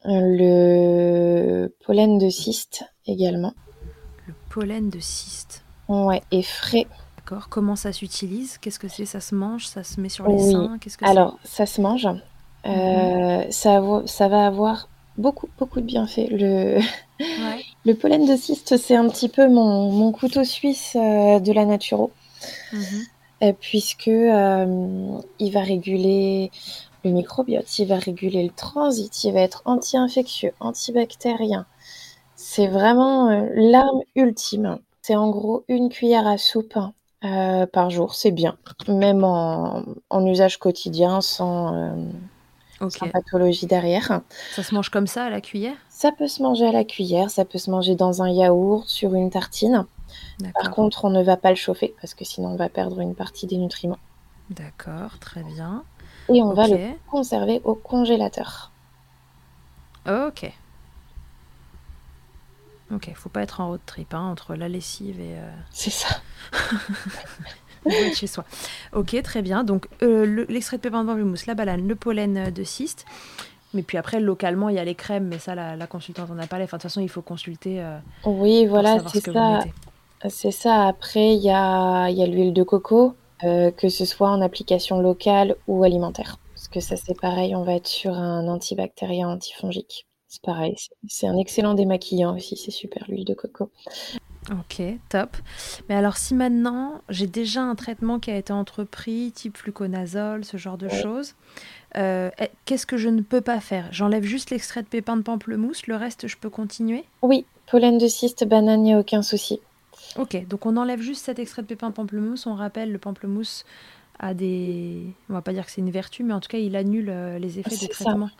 le pollen de cyste également. le pollen de cyste. Ouais, et frais. D'accord. Comment ça s'utilise? Qu'est-ce que c'est? Ça se mange? Ça se met sur les Oui. seins? Qu'est-ce que Alors, ça se mange. Euh, ça, avo- ça va avoir beaucoup, beaucoup de bienfaits. Le, Ouais. le pollen de cyste, c'est un petit peu mon, mon couteau suisse euh, de la naturo, Mhm. euh, puisque euh, il va réguler le microbiote, il va réguler le transit, il va être anti-infectieux, antibactérien. C'est vraiment l'arme ultime. C'est en gros une cuillère à soupe euh, par jour, c'est bien. Même en, en usage quotidien, sans, euh, Ok. sans pathologie derrière. Ça se mange comme ça à la cuillère? Ça peut se manger à la cuillère, ça peut se manger dans un yaourt, sur une tartine. Par contre, on ne va pas le chauffer parce que sinon on va perdre une partie des nutriments. D'accord, très bien. et on va le conserver au congélateur. Ok. Ok, faut pas être en road trip hein, entre la lessive et. Euh, C'est ça. chez soi. Ok, très bien. Donc euh, l'extrait de pépins de pamplemousse, la banane, le pollen de cyste. Mais puis après, localement, il y a les crèmes, mais ça, la, consultante en a parlé. Enfin, de toute façon, il faut consulter. Euh, oui, voilà, c'est ça. C'est ça. Après, il y a, y a l'huile de coco, que ce soit en application locale ou alimentaire. Parce que ça, c'est pareil, on va être sur un antibactérien antifongique. C'est pareil, c'est un excellent démaquillant aussi, c'est super l'huile de coco. Ok, top. Mais alors si maintenant j'ai déjà un traitement qui a été entrepris, type fluconazole, ce genre de choses, euh, eh, qu'est-ce que je ne peux pas faire? J'enlève juste l'extrait de pépins de pamplemousse, le reste je peux continuer? Oui, pollen de cyste, banane, il n'y a aucun souci. Ok, donc on enlève juste cet extrait de pépins de pamplemousse, on rappelle le pamplemousse a des... On va pas dire que c'est une vertu, mais en tout cas il annule euh, les effets des traitements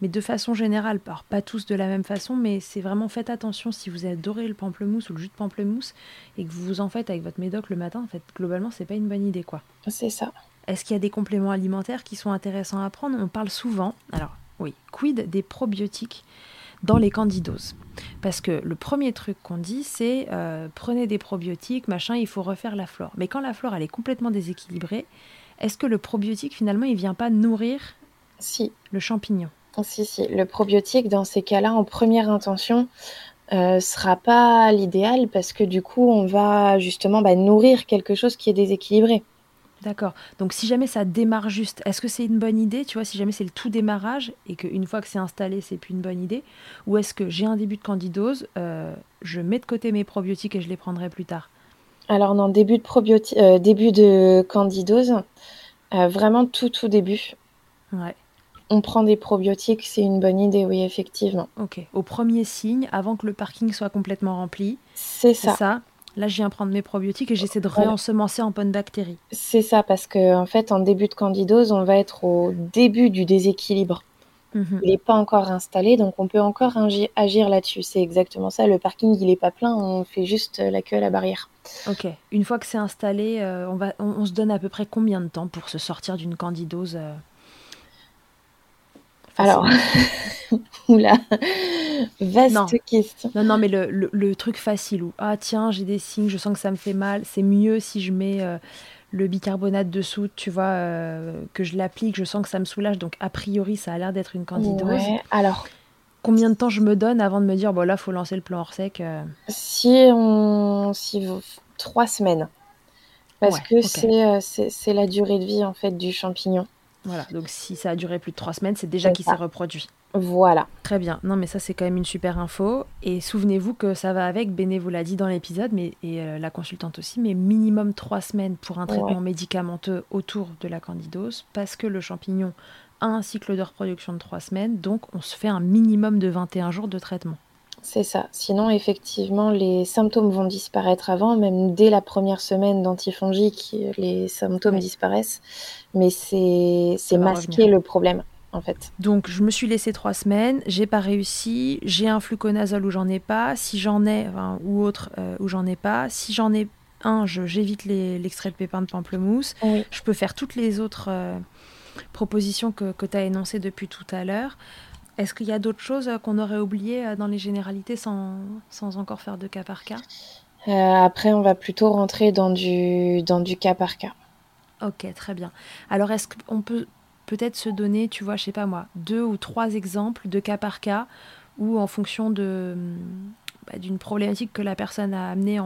mais de façon générale, pas tous de la même façon, mais c'est vraiment faites attention si vous adorez le pamplemousse ou le jus de pamplemousse et que vous vous en faites avec votre médoc le matin, en fait, globalement, c'est pas une bonne idée, quoi. C'est ça. Est-ce qu'il y a des compléments alimentaires qui sont intéressants à prendre? On parle souvent, alors oui, quid des probiotiques dans les candidoses? Parce que le premier truc qu'on dit, c'est euh, prenez des probiotiques, machin, il faut refaire la flore. Mais quand la flore, elle est complètement déséquilibrée, est-ce que le probiotique, finalement, il vient pas nourrir si. le champignon? Si, si. Le probiotique, dans ces cas-là, en première intention, euh, sera pas l'idéal parce que du coup, on va justement bah, nourrir quelque chose qui est déséquilibré. D'accord. Donc si jamais ça démarre juste, est-ce que c'est une bonne idée, tu vois, si jamais c'est le tout démarrage et qu'une fois que c'est installé, c'est plus une bonne idée Ou est-ce que j'ai un début de candidose, euh, je mets de côté mes probiotiques et je les prendrai plus tard? Alors non, début de, probiotique, euh, début de candidose, vraiment tout tout début. Ouais on prend des probiotiques, c'est une bonne idée, oui, effectivement. Ok. Au premier signe, avant que le parking soit complètement rempli. C'est ça. ça. Là, je viens prendre mes probiotiques et j'essaie de réensemencer en bonnes bactéries. C'est ça, parce qu'en en fait, en début de candidose, on va être au début du déséquilibre. Mhm. Il n'est pas encore installé, donc on peut encore agir là-dessus. C'est exactement ça. Le parking, il n'est pas plein, on fait juste la queue à la barrière. Ok. Une fois que c'est installé, euh, on, va, on, se donne à peu près combien de temps pour se sortir d'une candidose euh alors, oula, vaste question. Non, non, mais le, truc facile où, ah tiens, j'ai des signes, je sens que ça me fait mal, c'est mieux si je mets euh, le bicarbonate de soude, tu vois, euh, que je l'applique, je sens que ça me soulage, donc a priori, ça a l'air d'être une candidose. alors. Combien de temps je me donne avant de me dire, bon là, faut lancer le plan hors sec euh Si on. Si... Trois semaines. Parce que c'est la durée de vie, en fait, du champignon. Voilà, donc si ça a duré plus de trois semaines, c'est déjà qu'il s'est reproduit. Voilà. Très bien. Non, mais ça, c'est quand même une super info. Et souvenez-vous que ça va avec, Béné vous l'a dit dans l'épisode, mais et euh, la consultante aussi, mais minimum trois semaines pour un traitement médicamenteux autour de la candidose, parce que le champignon a un cycle de reproduction de trois semaines, donc on se fait un minimum de 21 jours de traitement. C'est ça. Sinon, effectivement, les symptômes vont disparaître avant, même dès la première semaine d'antifongique, les symptômes disparaissent. Mais c'est masquer le problème, en fait. Donc, je me suis laissé trois semaines, j'ai pas réussi, j'ai un fluconazole où j'en ai pas, si j'en ai, ou autre euh, où j'en ai pas, si j'en ai un, j'évite l'extrait de pépins de pamplemousse. Je peux faire toutes les autres euh, propositions que, que tu as énoncées depuis tout à l'heure. Est-ce qu'il y a d'autres choses euh, qu'on aurait oubliées euh, dans les généralités sans, sans encore faire de cas par cas? Euh, Après, on va plutôt rentrer dans du, dans du cas par cas. Ok, très bien. Alors, est-ce qu'on peut peut-être se donner, tu vois, je sais pas moi, deux ou trois exemples de cas par cas où, en fonction de, bah, d'une problématique que la personne a amenée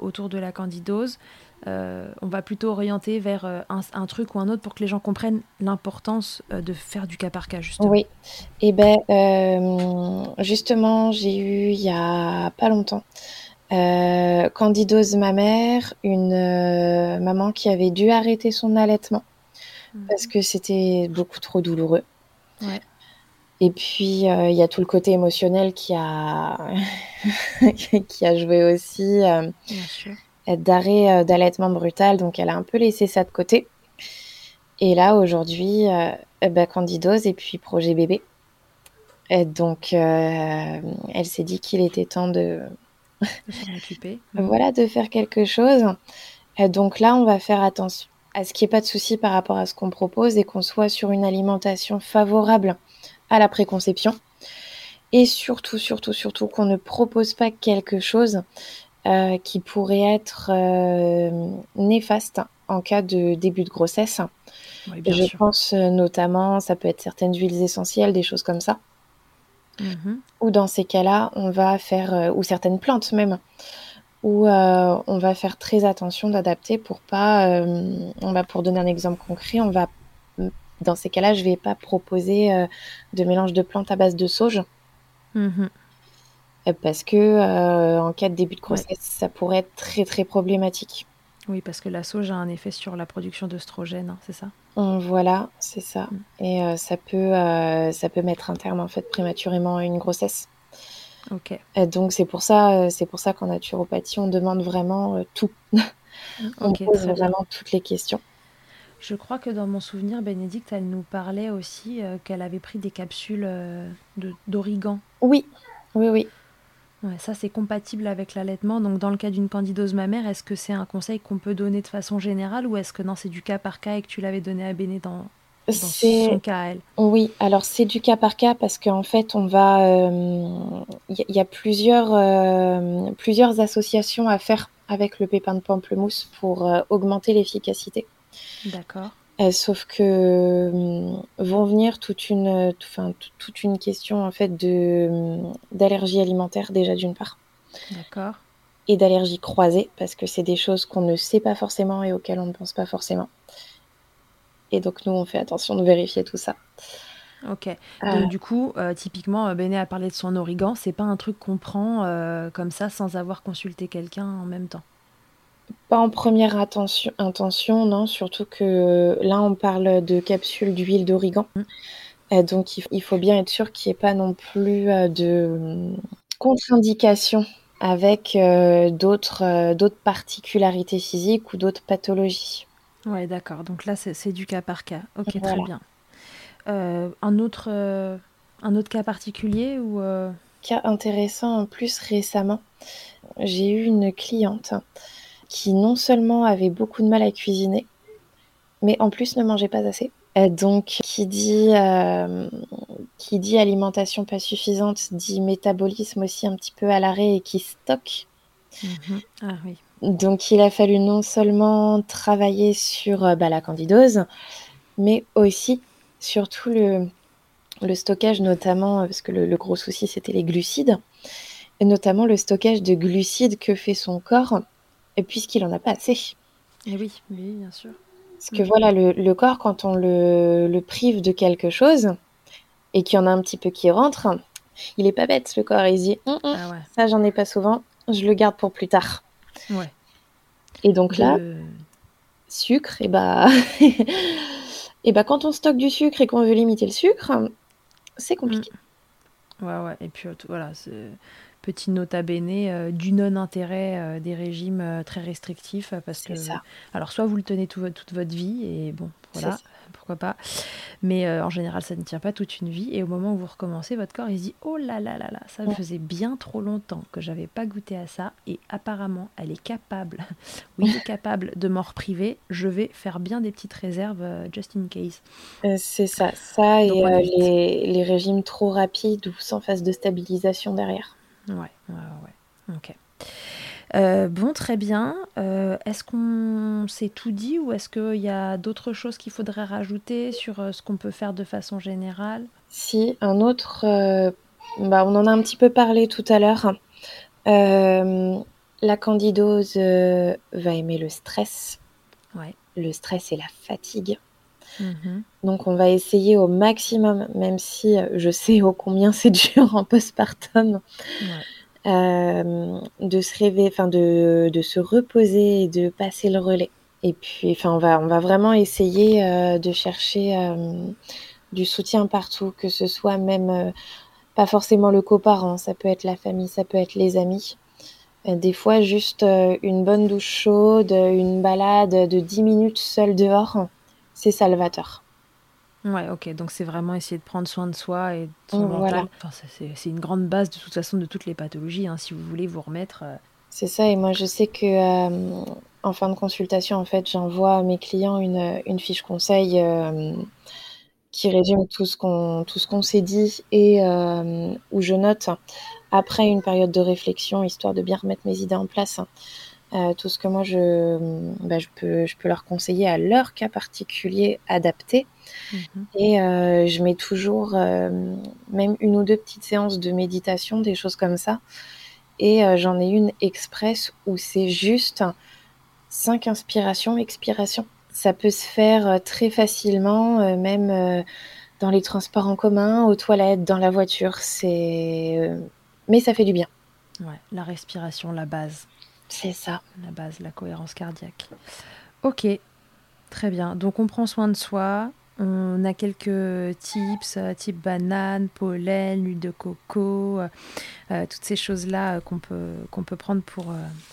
autour de la candidose, euh, on va plutôt orienter vers euh, un, truc ou un autre pour que les gens comprennent l'importance euh, de faire du cas par cas, justement. Oui. Et eh ben, justement, j'ai eu il y a pas longtemps candidose ma mère, une maman qui avait dû arrêter son allaitement mhm. parce que c'était beaucoup trop douloureux. Et puis il y a tout le côté émotionnel qui a qui a joué aussi. Bien sûr d'arrêt euh, d'allaitement brutal, donc elle a un peu laissé ça de côté. Et là, aujourd'hui, euh, bah, candidose et puis projet bébé. Et donc, euh, elle s'est dit qu'il était temps de... voilà, de faire quelque chose. Et donc là, on va faire attention à ce qu'il n'y ait pas de souci par rapport à ce qu'on propose et qu'on soit sur une alimentation favorable à la préconception. Et surtout, surtout, surtout qu'on ne propose pas quelque chose euh, qui pourrait être euh, néfaste en cas de début de grossesse. je pense euh, notamment, ça peut être certaines huiles essentielles, des choses comme ça. Mhm. Ou dans ces cas-là, on va faire, ou certaines plantes même, où on va faire très attention d'adapter pour pas, on va pour donner un exemple concret, on va, dans ces cas-là, je vais pas proposer de mélange de plantes à base de sauge. Mhm. Parce que en cas de début de grossesse, ça pourrait être très très problématique. Oui, parce que la sauge a un effet sur la production d'œstrogène, hein, c'est ça? Hum, Voilà, c'est ça. Mm. Et euh, ça, peut, euh, ça peut mettre un terme en fait prématurément à une grossesse. Ok. donc c'est pour ça, euh, c'est pour ça qu'en naturopathie, on demande vraiment tout. on pose vraiment toutes les questions. Je crois que dans mon souvenir, Bénédicte, elle nous parlait aussi qu'elle avait pris des capsules d'origan. Oui, oui, oui ça, c'est compatible avec l'allaitement. Donc, dans le cas d'une candidose mammaire, est-ce que c'est un conseil qu'on peut donner de façon générale ou est-ce que non, c'est du cas par cas et que tu l'avais donné à Béné dans, son cas elle? Oui, alors c'est du cas par cas parce qu'en fait, on va. Il euh, y, a plusieurs, euh, plusieurs associations à faire avec le pépin de pamplemousse pour euh, augmenter l'efficacité. D'accord. Euh, sauf que euh, vont venir toute une, enfin, toute une question en fait de d'allergie alimentaire déjà d'une part. D'accord. Et d'allergie croisée parce que c'est des choses qu'on ne sait pas forcément et auxquelles on ne pense pas forcément. Et donc nous on fait attention de vérifier tout ça. Ok. Euh. Donc du coup, typiquement, Béné a parlé de son origan. C'est pas un truc qu'on prend comme ça sans avoir consulté quelqu'un en même temps. Pas en première intention, non, surtout que là, on parle de capsules d'huile d'origan. Mm. Euh, donc, il, faut bien être sûr qu'il n'y ait pas non plus euh, de contre-indication avec euh, d'autres d'autres particularités physiques ou d'autres pathologies. Ouais, d'accord. Donc là, c'est du cas par cas. Ok, très bien. un, autre, un autre cas particulier ou Cas intéressant en plus récemment, j'ai eu une cliente qui non seulement avait beaucoup de mal à cuisiner, mais en plus ne mangeait pas assez. Euh, donc, qui dit, euh, qui dit alimentation pas suffisante, dit métabolisme aussi un petit peu à l'arrêt et qui stocke. Mhm. Ah oui. Donc, il a fallu non seulement travailler sur euh, bah, la candidose, mais aussi, surtout le, le stockage, notamment, parce que le, le gros souci, c'était les glucides, et notamment le stockage de glucides que fait son corps et puisqu'il en a pas assez. Et eh oui, oui, bien sûr. Parce que voilà, le, corps, quand on le, prive de quelque chose et qu'il y en a un petit peu qui rentre, il est pas bête, le corps. Il dit hum, hum, ah Ça, j'en ai pas souvent, je le garde pour plus tard. Ouais. Et donc là, sucre, et bah. et bah, quand on stocke du sucre et qu'on veut limiter le sucre, c'est compliqué. Mmh. Ouais, ouais. Et puis voilà, c'est petit nota bene euh, du non-intérêt euh, des régimes euh, très restrictifs. Parce que, ça. Alors, soit vous le tenez toute votre vie, et bon, voilà, pourquoi pas. Mais en général, ça ne tient pas toute une vie. Et au moment où vous recommencez, votre corps, il se dit Oh là là là là, ça me faisait bien trop longtemps que j'avais pas goûté à ça. Et apparemment, elle est capable, oui, elle est capable de m'en repriver. Je vais faire bien des petites réserves just in case. c'est ça, ça et les, les régimes trop rapides ou sans phase de stabilisation derrière. Ouais, ouais, ouais. Ok. Euh, bon, très bien. Euh, est-ce qu'on s'est tout dit ou est-ce qu'il y a d'autres choses qu'il faudrait rajouter sur euh, ce qu'on peut faire de façon générale? Si, un autre, bah, on en a un petit peu parlé tout à l'heure. la candidose va aimer le stress. Ouais. Le stress et la fatigue. Mhm. Donc on va essayer au maximum, même si euh, je sais ô combien c'est dur en postpartum, euh, de se rêver, enfin de, de, se reposer et de passer le relais. Et puis, enfin, on va, on va vraiment essayer euh, de chercher du soutien partout, que ce soit même pas forcément le coparent, ça peut être la famille, ça peut être les amis. Des fois, juste une bonne douche chaude, une balade de 10 minutes seule dehors, c'est salvateur. Ouais, ok. Donc c'est vraiment essayer de prendre soin de soi et de son mental. c'est une grande base de toute façon de toutes les pathologies. Hein, si vous voulez vous remettre, euh, C'est ça, et moi je sais que euh, en fin de consultation, en fait, j'envoie à mes clients une, une fiche conseil euh, qui résume tout ce qu'on tout ce qu'on s'est dit et où je note après une période de réflexion, histoire de bien remettre mes idées en place, euh, tout ce que moi je, bah, je, peux, je peux leur conseiller à leur cas particulier adapté. Mhm. Et euh, je mets toujours euh, même une ou deux petites séances de méditation, des choses comme ça. Et j'en ai une express où c'est juste cinq inspirations, expirations. Ça peut se faire très facilement, même dans les transports en commun, aux toilettes, dans la voiture. C'est, mais ça fait du bien. Ouais, la respiration, la base. C'est ça. La base, la cohérence cardiaque. Ok, très bien. Donc on prend soin de soi. On a quelques tips, euh, type banane, pollen, l'huile de coco, euh, euh, toutes ces choses-là qu'on peut, qu'on peut prendre pour,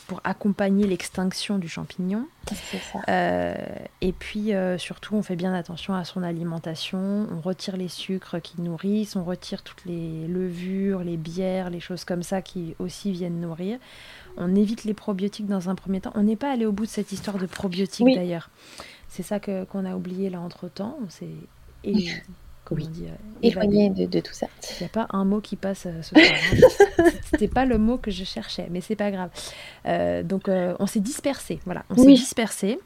pour accompagner l'extinction du champignon. C'est ça. Euh, et puis euh, surtout, on fait bien attention à son alimentation. On retire les sucres qui nourrissent, on retire toutes les levures, les bières, les choses comme ça qui aussi viennent nourrir. On évite les probiotiques dans un premier temps. On n'est pas allé au bout de cette histoire de probiotiques Oui. d'ailleurs. C'est ça que qu'on a oublié là entre temps. On s'est é- comment Oui. on dit, euh. Éloigné de, de tout ça. Il n'y a pas un mot qui passe euh, ce soir. hein. C'était pas le mot que je cherchais, mais c'est pas grave. Euh, donc on s'est dispersé. Voilà, on s'est dispersé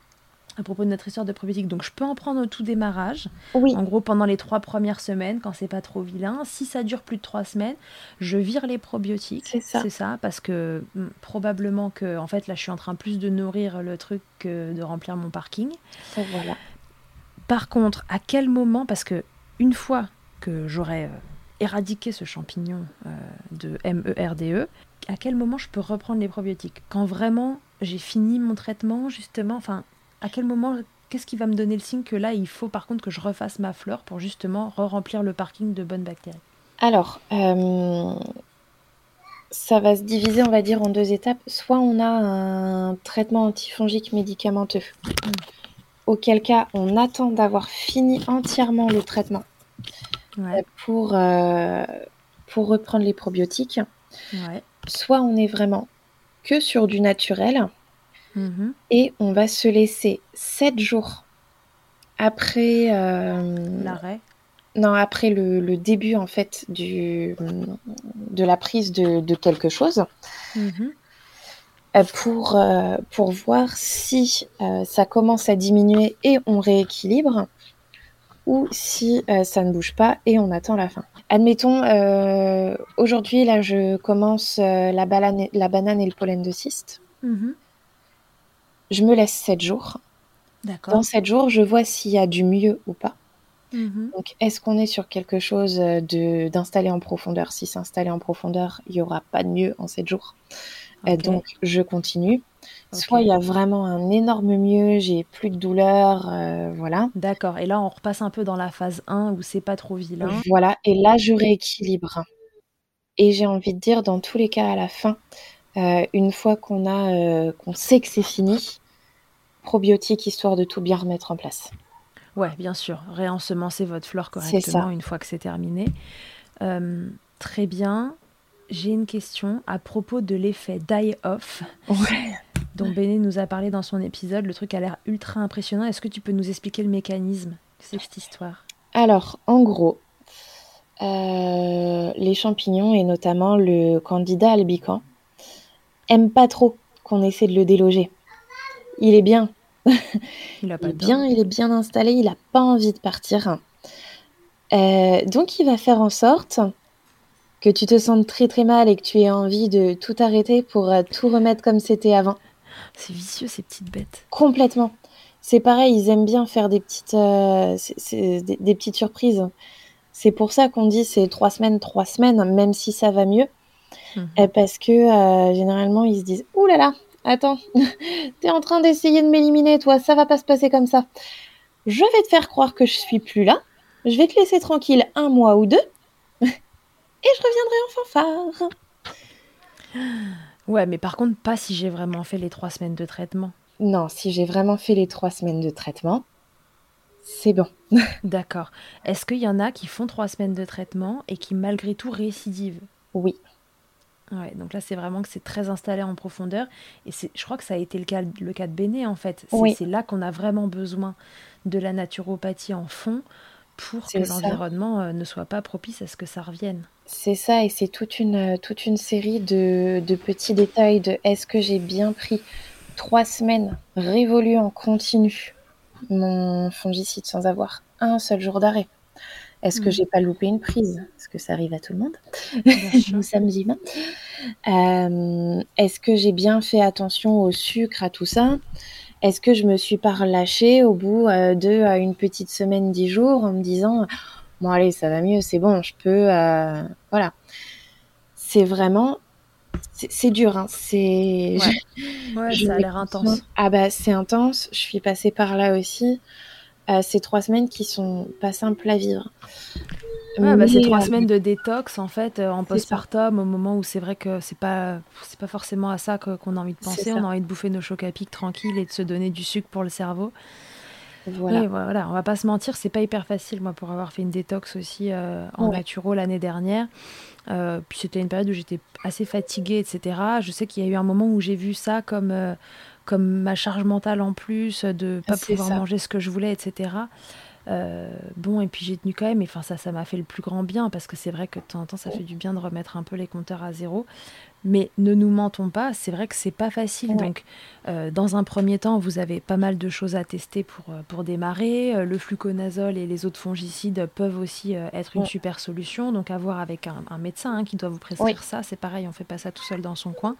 à propos de notre histoire de probiotiques. Donc je peux en prendre au tout démarrage. Oui, En gros, pendant les trois premières semaines, quand c'est pas trop vilain. Si ça dure plus de trois semaines, je vire les probiotiques. c'est ça. Parce que hum, probablement que, en fait, là, je suis en train plus de nourrir le truc que de remplir mon parking. Ça, voilà. Par contre, à quel moment, parce que une fois que j'aurai euh, éradiqué ce champignon euh, de MERDE, à quel moment je peux reprendre les probiotiques? Quand vraiment j'ai fini mon traitement, justement, enfin, à quel moment, qu'est-ce qui va me donner le signe que là, il faut par contre que je refasse ma fleur pour justement re-remplir le parking de bonnes bactéries? Alors, euh, ça va se diviser, on va dire, en deux étapes. Soit on a un traitement antifongique médicamenteux, auquel cas on attend d'avoir fini entièrement le traitement Ouais, pour, euh, pour reprendre les probiotiques. ouais. Soit on est vraiment que sur du naturel Mhm. et on va se laisser 7 jours après, euh, L'arrêt. non, après le, le début en fait du, de la prise de, de quelque chose. Mhm. euh, pour, euh, pour voir si euh, ça commence à diminuer et on rééquilibre ou si euh, ça ne bouge pas et on attend la fin. Admettons, euh, aujourd'hui, là, je commence euh, la, banane, la banane et le pollen de cyste. Mhm. Je me laisse 7 jours. D'accord. Dans 7 jours, je vois s'il y a du mieux ou pas. Mhm. Donc, est-ce qu'on est sur quelque chose euh, de d'installer en profondeur? Si c'est installé en profondeur, il n'y aura pas de mieux en 7 jours. Euh, donc, je continue. Soit il y a vraiment un énorme mieux, j'ai plus de douleur, euh, voilà. D'accord. Et là, on repasse un peu dans la phase 1 où c'est pas trop vilain. Voilà, et là, je rééquilibre. Et j'ai envie de dire, dans tous les cas, à la fin, une fois qu'on a, euh, qu'on sait que c'est fini, probiotique, histoire de tout bien remettre en place. Ouais, bien sûr. Réensemencer votre flore correctement une fois que c'est terminé. Euh, très bien. J'ai une question à propos de l'effet die-off Ouais. dont Béné nous a parlé dans son épisode. Le truc a l'air ultra impressionnant. Est-ce que tu peux nous expliquer le mécanisme de cette histoire? Alors, en gros, euh, les champignons, et notamment le candidat albican, aiment pas trop qu'on essaie de le déloger. Il est bien, Il a il pas est bien, il est bien installé, il n'a pas envie de partir. Euh, donc, il va faire en sorte que tu te sentes très très mal et que tu aies envie de tout arrêter pour euh, tout remettre comme c'était avant. C'est vicieux ces petites bêtes. Complètement. C'est pareil, ils aiment bien faire des petites, euh, des petites surprises. C'est pour ça qu'on dit c'est trois semaines, trois semaines, même si ça va mieux. Euh, parce que euh, généralement, ils se disent Ouh là là, attends, t'es en train d'essayer de m'éliminer, toi, ça va pas se passer comme ça. Je vais te faire croire que je suis plus là. Je vais te laisser tranquille un mois ou deux. Et je reviendrai en fanfare. Ouais, mais par contre, pas si j'ai vraiment fait les trois semaines de traitement. Non, si j'ai vraiment fait les trois semaines de traitement, c'est bon. D'accord. Est-ce qu'il y en a qui font trois semaines de traitement et qui malgré tout récidivent? Oui. Ouais, donc là, c'est vraiment que c'est très installé en profondeur. Et je crois que ça a été le cas, le cas de Béné, en fait. C'est, c'est là qu'on a vraiment besoin de la naturopathie en fond pour que l'environnement euh, ne soit pas propice à ce que ça revienne. C'est ça, et c'est toute une, toute une série de, de petits détails de est-ce que j'ai bien pris trois semaines révolues en continu mon fongicide sans avoir un seul jour d'arrêt? Est-ce que mm. j'ai pas loupé une prise? Parce que ça arrive à tout le monde? Nous sommes humains. Euh, est-ce que j'ai bien fait attention au sucre, à tout ça? Est-ce que je me suis pas relâchée au bout euh, de euh, une petite semaine, dix jours, en me disant bon allez, ça va mieux, c'est bon, je peux, voilà. C'est vraiment, c'est dur, hein. c'est. Ouais, ça a l'air intense. Ah bah c'est intense. Je suis passée par là aussi ces trois semaines qui sont pas simples à vivre. Ah, bah, ces trois euh, semaines de détox en fait euh, en postpartum au moment où c'est vrai que c'est pas c'est pas forcément à ça qu'on a envie de penser. on a envie de bouffer nos chocs à pic tranquille et de se donner du sucre pour le cerveau. Voilà. Et voilà on va pas se mentir c'est pas hyper facile moi pour avoir fait une détox aussi euh, en naturo l'année dernière. Puis c'était une période où j'étais assez fatiguée etc je sais qu'il y a eu un moment où j'ai vu ça comme comme ma charge mentale en plus, de pas pouvoir manger ce que je voulais, etc. Euh, bon, et puis j'ai tenu quand même, et enfin ça, ça m'a fait le plus grand bien, parce que c'est vrai que de temps en temps, ça fait du bien de remettre un peu les compteurs à zéro. Mais ne nous mentons pas, c'est vrai que c'est pas facile. Donc, euh, dans un premier temps, vous avez pas mal de choses à tester pour, euh, pour démarrer. Le fluconazole et les autres fongicides peuvent aussi être une super solution. Donc, à voir avec un, médecin hein, qui doit vous prescrire ça. C'est pareil, on fait pas ça tout seul dans son coin.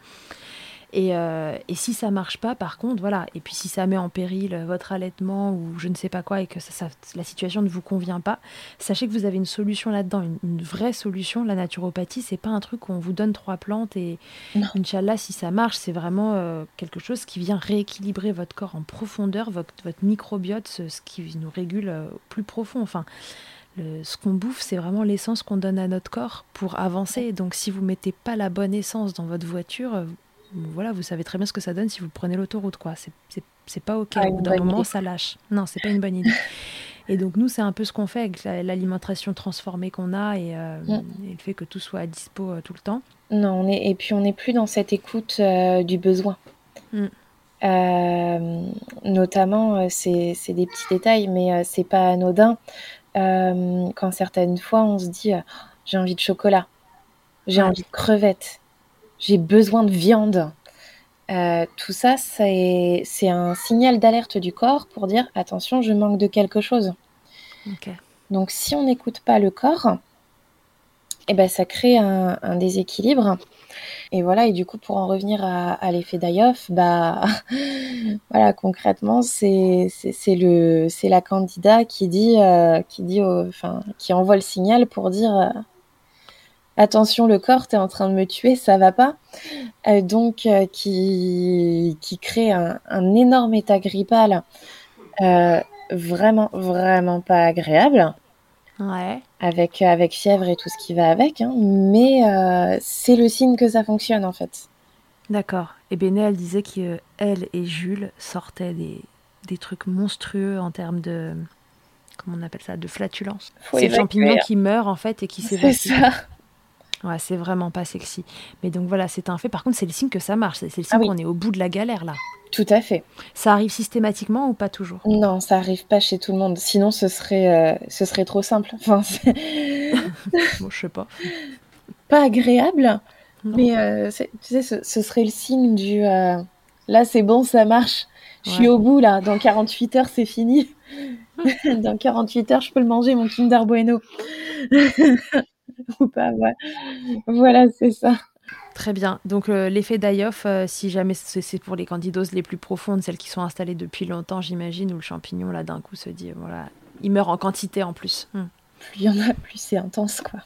Et, euh, et, si ça marche pas, par contre, voilà. Et puis si ça met en péril votre allaitement ou je ne sais pas quoi et que ça, la situation ne vous convient pas, sachez que vous avez une solution là-dedans, une, vraie solution. La naturopathie, c'est pas un truc où on vous donne trois plantes et Inch'Allah, si ça marche, c'est vraiment euh, quelque chose qui vient rééquilibrer votre corps en profondeur, votre, votre microbiote, ce, qui nous régule euh, plus profond. Enfin, le, ce qu'on bouffe, c'est vraiment l'essence qu'on donne à notre corps pour avancer. Donc, si vous mettez pas la bonne essence dans votre voiture, voilà, vous savez très bien ce que ça donne si vous prenez l'autoroute, quoi. C'est pas ok. Au bout d'un moment, ça lâche. Non, c'est pas une bonne idée. Et donc nous, c'est un peu ce qu'on fait avec l'alimentation transformée qu'on a euh, mm. et, le fait que tout soit à dispo euh, tout le temps. Non, on est, et puis on n'est plus dans cette écoute euh, du besoin. Mm. notamment, c'est des petits détails, mais c'est pas anodin. quand certaines fois, on se dit, j'ai envie de chocolat, j'ai envie de crevettes, j'ai besoin de viande. Euh, tout ça, c'est un signal d'alerte du corps pour dire attention, je manque de quelque chose. Donc, si on n'écoute pas le corps, eh ben, ça crée un, déséquilibre. Et voilà, et du coup, pour en revenir à, l'effet d'Ayoff, bah, voilà, concrètement, c'est la candidate qui dit, euh, qui dit, enfin, qui envoie le signal pour dire attention le corps, tu es en train de me tuer, ça va pas. Euh, donc euh, qui, qui crée un, énorme état grippal euh, vraiment, vraiment pas agréable. Ouais. Avec, avec fièvre et tout ce qui va avec. Hein. mais c'est le signe que ça fonctionne en fait. D'accord. Et Béné, elle disait qu'elle et Jules sortaient des, des trucs monstrueux en termes de comment on appelle ça, de flatulence. C'est le champignon qui meurt en fait et qui s'évacue. Ouais, c'est vraiment pas sexy. Mais donc voilà, c'est un fait. Par contre, c'est le signe que ça marche. C'est le signe ah qu'on est au bout de la galère là. Tout à fait. Ça arrive systématiquement ou pas toujours? Non, ça arrive pas chez tout le monde. Sinon, ce serait, euh, ce serait trop simple. Enfin, bon, je sais pas. Pas agréable, mais euh, tu sais, ce, serait le signe du euh, là, c'est bon, ça marche. Je suis au bout là. Dans 48 heures, c'est fini. Dans 48 heures, je peux le manger, mon Kinder Bueno. ou pas. Voilà, c'est ça. Très bien. Donc euh, l'effet d'Ayoff, euh, si jamais c'est pour les candidoses les plus profondes, celles qui sont installées depuis longtemps, j'imagine, où le champignon là d'un coup se dit voilà, il meurt en quantité en plus. Hmm. Plus il y en a, plus c'est intense quoi.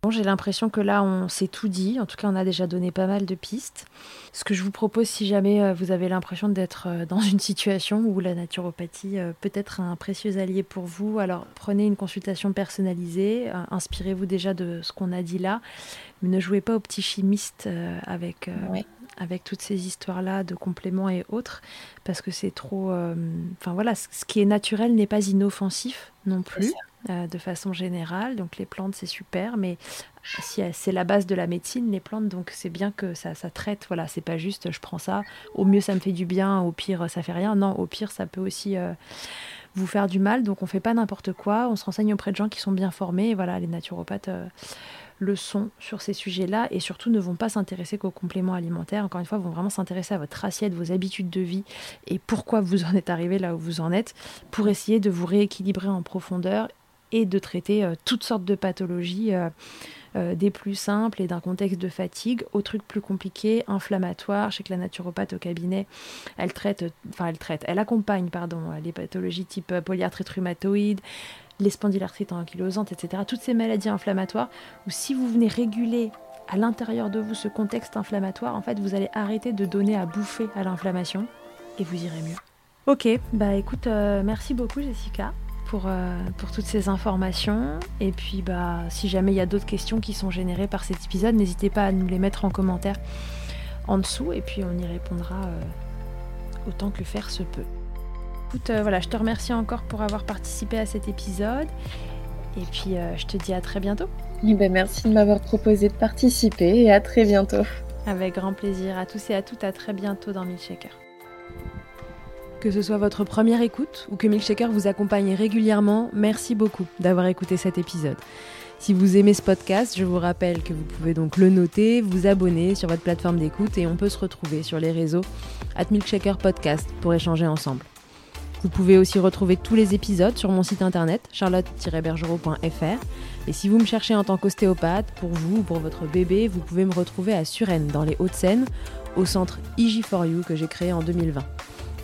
Bon, j'ai l'impression que là, on s'est tout dit. En tout cas, on a déjà donné pas mal de pistes. Ce que je vous propose, si jamais euh, vous avez l'impression d'être euh, dans une situation où la naturopathie euh, peut être un précieux allié pour vous, alors prenez une consultation personnalisée. Inspirez-vous déjà de ce qu'on a dit là. Mais ne jouez pas au petit chimiste avec, avec toutes ces histoires-là de compléments et autres, parce que c'est trop. Enfin voilà, ce qui est naturel n'est pas inoffensif non plus. Euh, de façon générale. Donc les plantes, c'est super, mais si c'est la base de la médecine, les plantes, donc c'est bien que ça, ça traite. Voilà, c'est pas juste je prends ça, au mieux ça me fait du bien, au pire ça fait rien. Non, au pire ça peut aussi euh, vous faire du mal. Donc on fait pas n'importe quoi, on se renseigne auprès de gens qui sont bien formés. Voilà, les naturopathes euh, le sont sur ces sujets-là et surtout ne vont pas s'intéresser qu'aux compléments alimentaires. Encore une fois, vont vraiment s'intéresser à votre assiette, vos habitudes de vie et pourquoi vous en êtes arrivé là où vous en êtes pour essayer de vous rééquilibrer en profondeur et de traiter euh, toutes sortes de pathologies. Euh, des plus simples et d'un contexte de fatigue aux trucs plus compliqués, inflammatoires. Je sais que la naturopathe au cabinet, elle traite, enfin elle traite, elle accompagne pardon, les pathologies type polyarthrite rhumatoïde, les spondylarthrites ankylosantes, etc. Toutes ces maladies inflammatoires où si vous venez réguler à l'intérieur de vous ce contexte inflammatoire, en fait, vous allez arrêter de donner à bouffer à l'inflammation et vous irez mieux. Ok, bah écoute, euh, merci beaucoup Jessica pour, euh, pour toutes ces informations. Et puis, bah, si jamais il y a d'autres questions qui sont générées par cet épisode, n'hésitez pas à nous les mettre en commentaire en dessous et puis on y répondra euh, autant que faire se peut. Écoute, euh, voilà, je te remercie encore pour avoir participé à cet épisode. Et puis, je te dis à très bientôt. Eh ben, merci de m'avoir proposé de participer et à très bientôt. Avec grand plaisir. À tous et à toutes, à très bientôt dans Milkshaker. Que ce soit votre première écoute ou que Milkshaker vous accompagne régulièrement, merci beaucoup d'avoir écouté cet épisode. Si vous aimez ce podcast, je vous rappelle que vous pouvez donc le noter, vous abonner sur votre plateforme d'écoute et on peut se retrouver sur les réseaux at Milkshaker Podcast pour échanger ensemble. Vous pouvez aussi retrouver tous les épisodes sur mon site internet charlotte-bergerot.fr et si vous me cherchez en tant qu'ostéopathe, pour vous ou pour votre bébé, vous pouvez me retrouver à Suresnes dans les Hauts-de-Seine au centre IG4U que j'ai créé en 2020.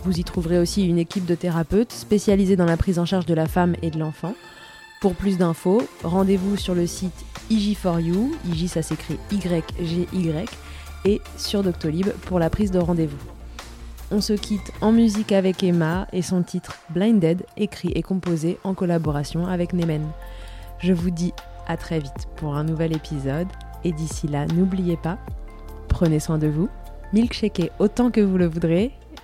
Vous y trouverez aussi une équipe de thérapeutes spécialisés dans la prise en charge de la femme et de l'enfant. Pour plus d'infos, rendez-vous sur le site IG4U, IG ça s'écrit Y-G-Y, et sur Doctolib pour la prise de rendez-vous. On se quitte en musique avec Emma et son titre Blinded, écrit et composé en collaboration avec Nemen. Je vous dis à très vite pour un nouvel épisode, et d'ici là, n'oubliez pas, prenez soin de vous, milkshakez autant que vous le voudrez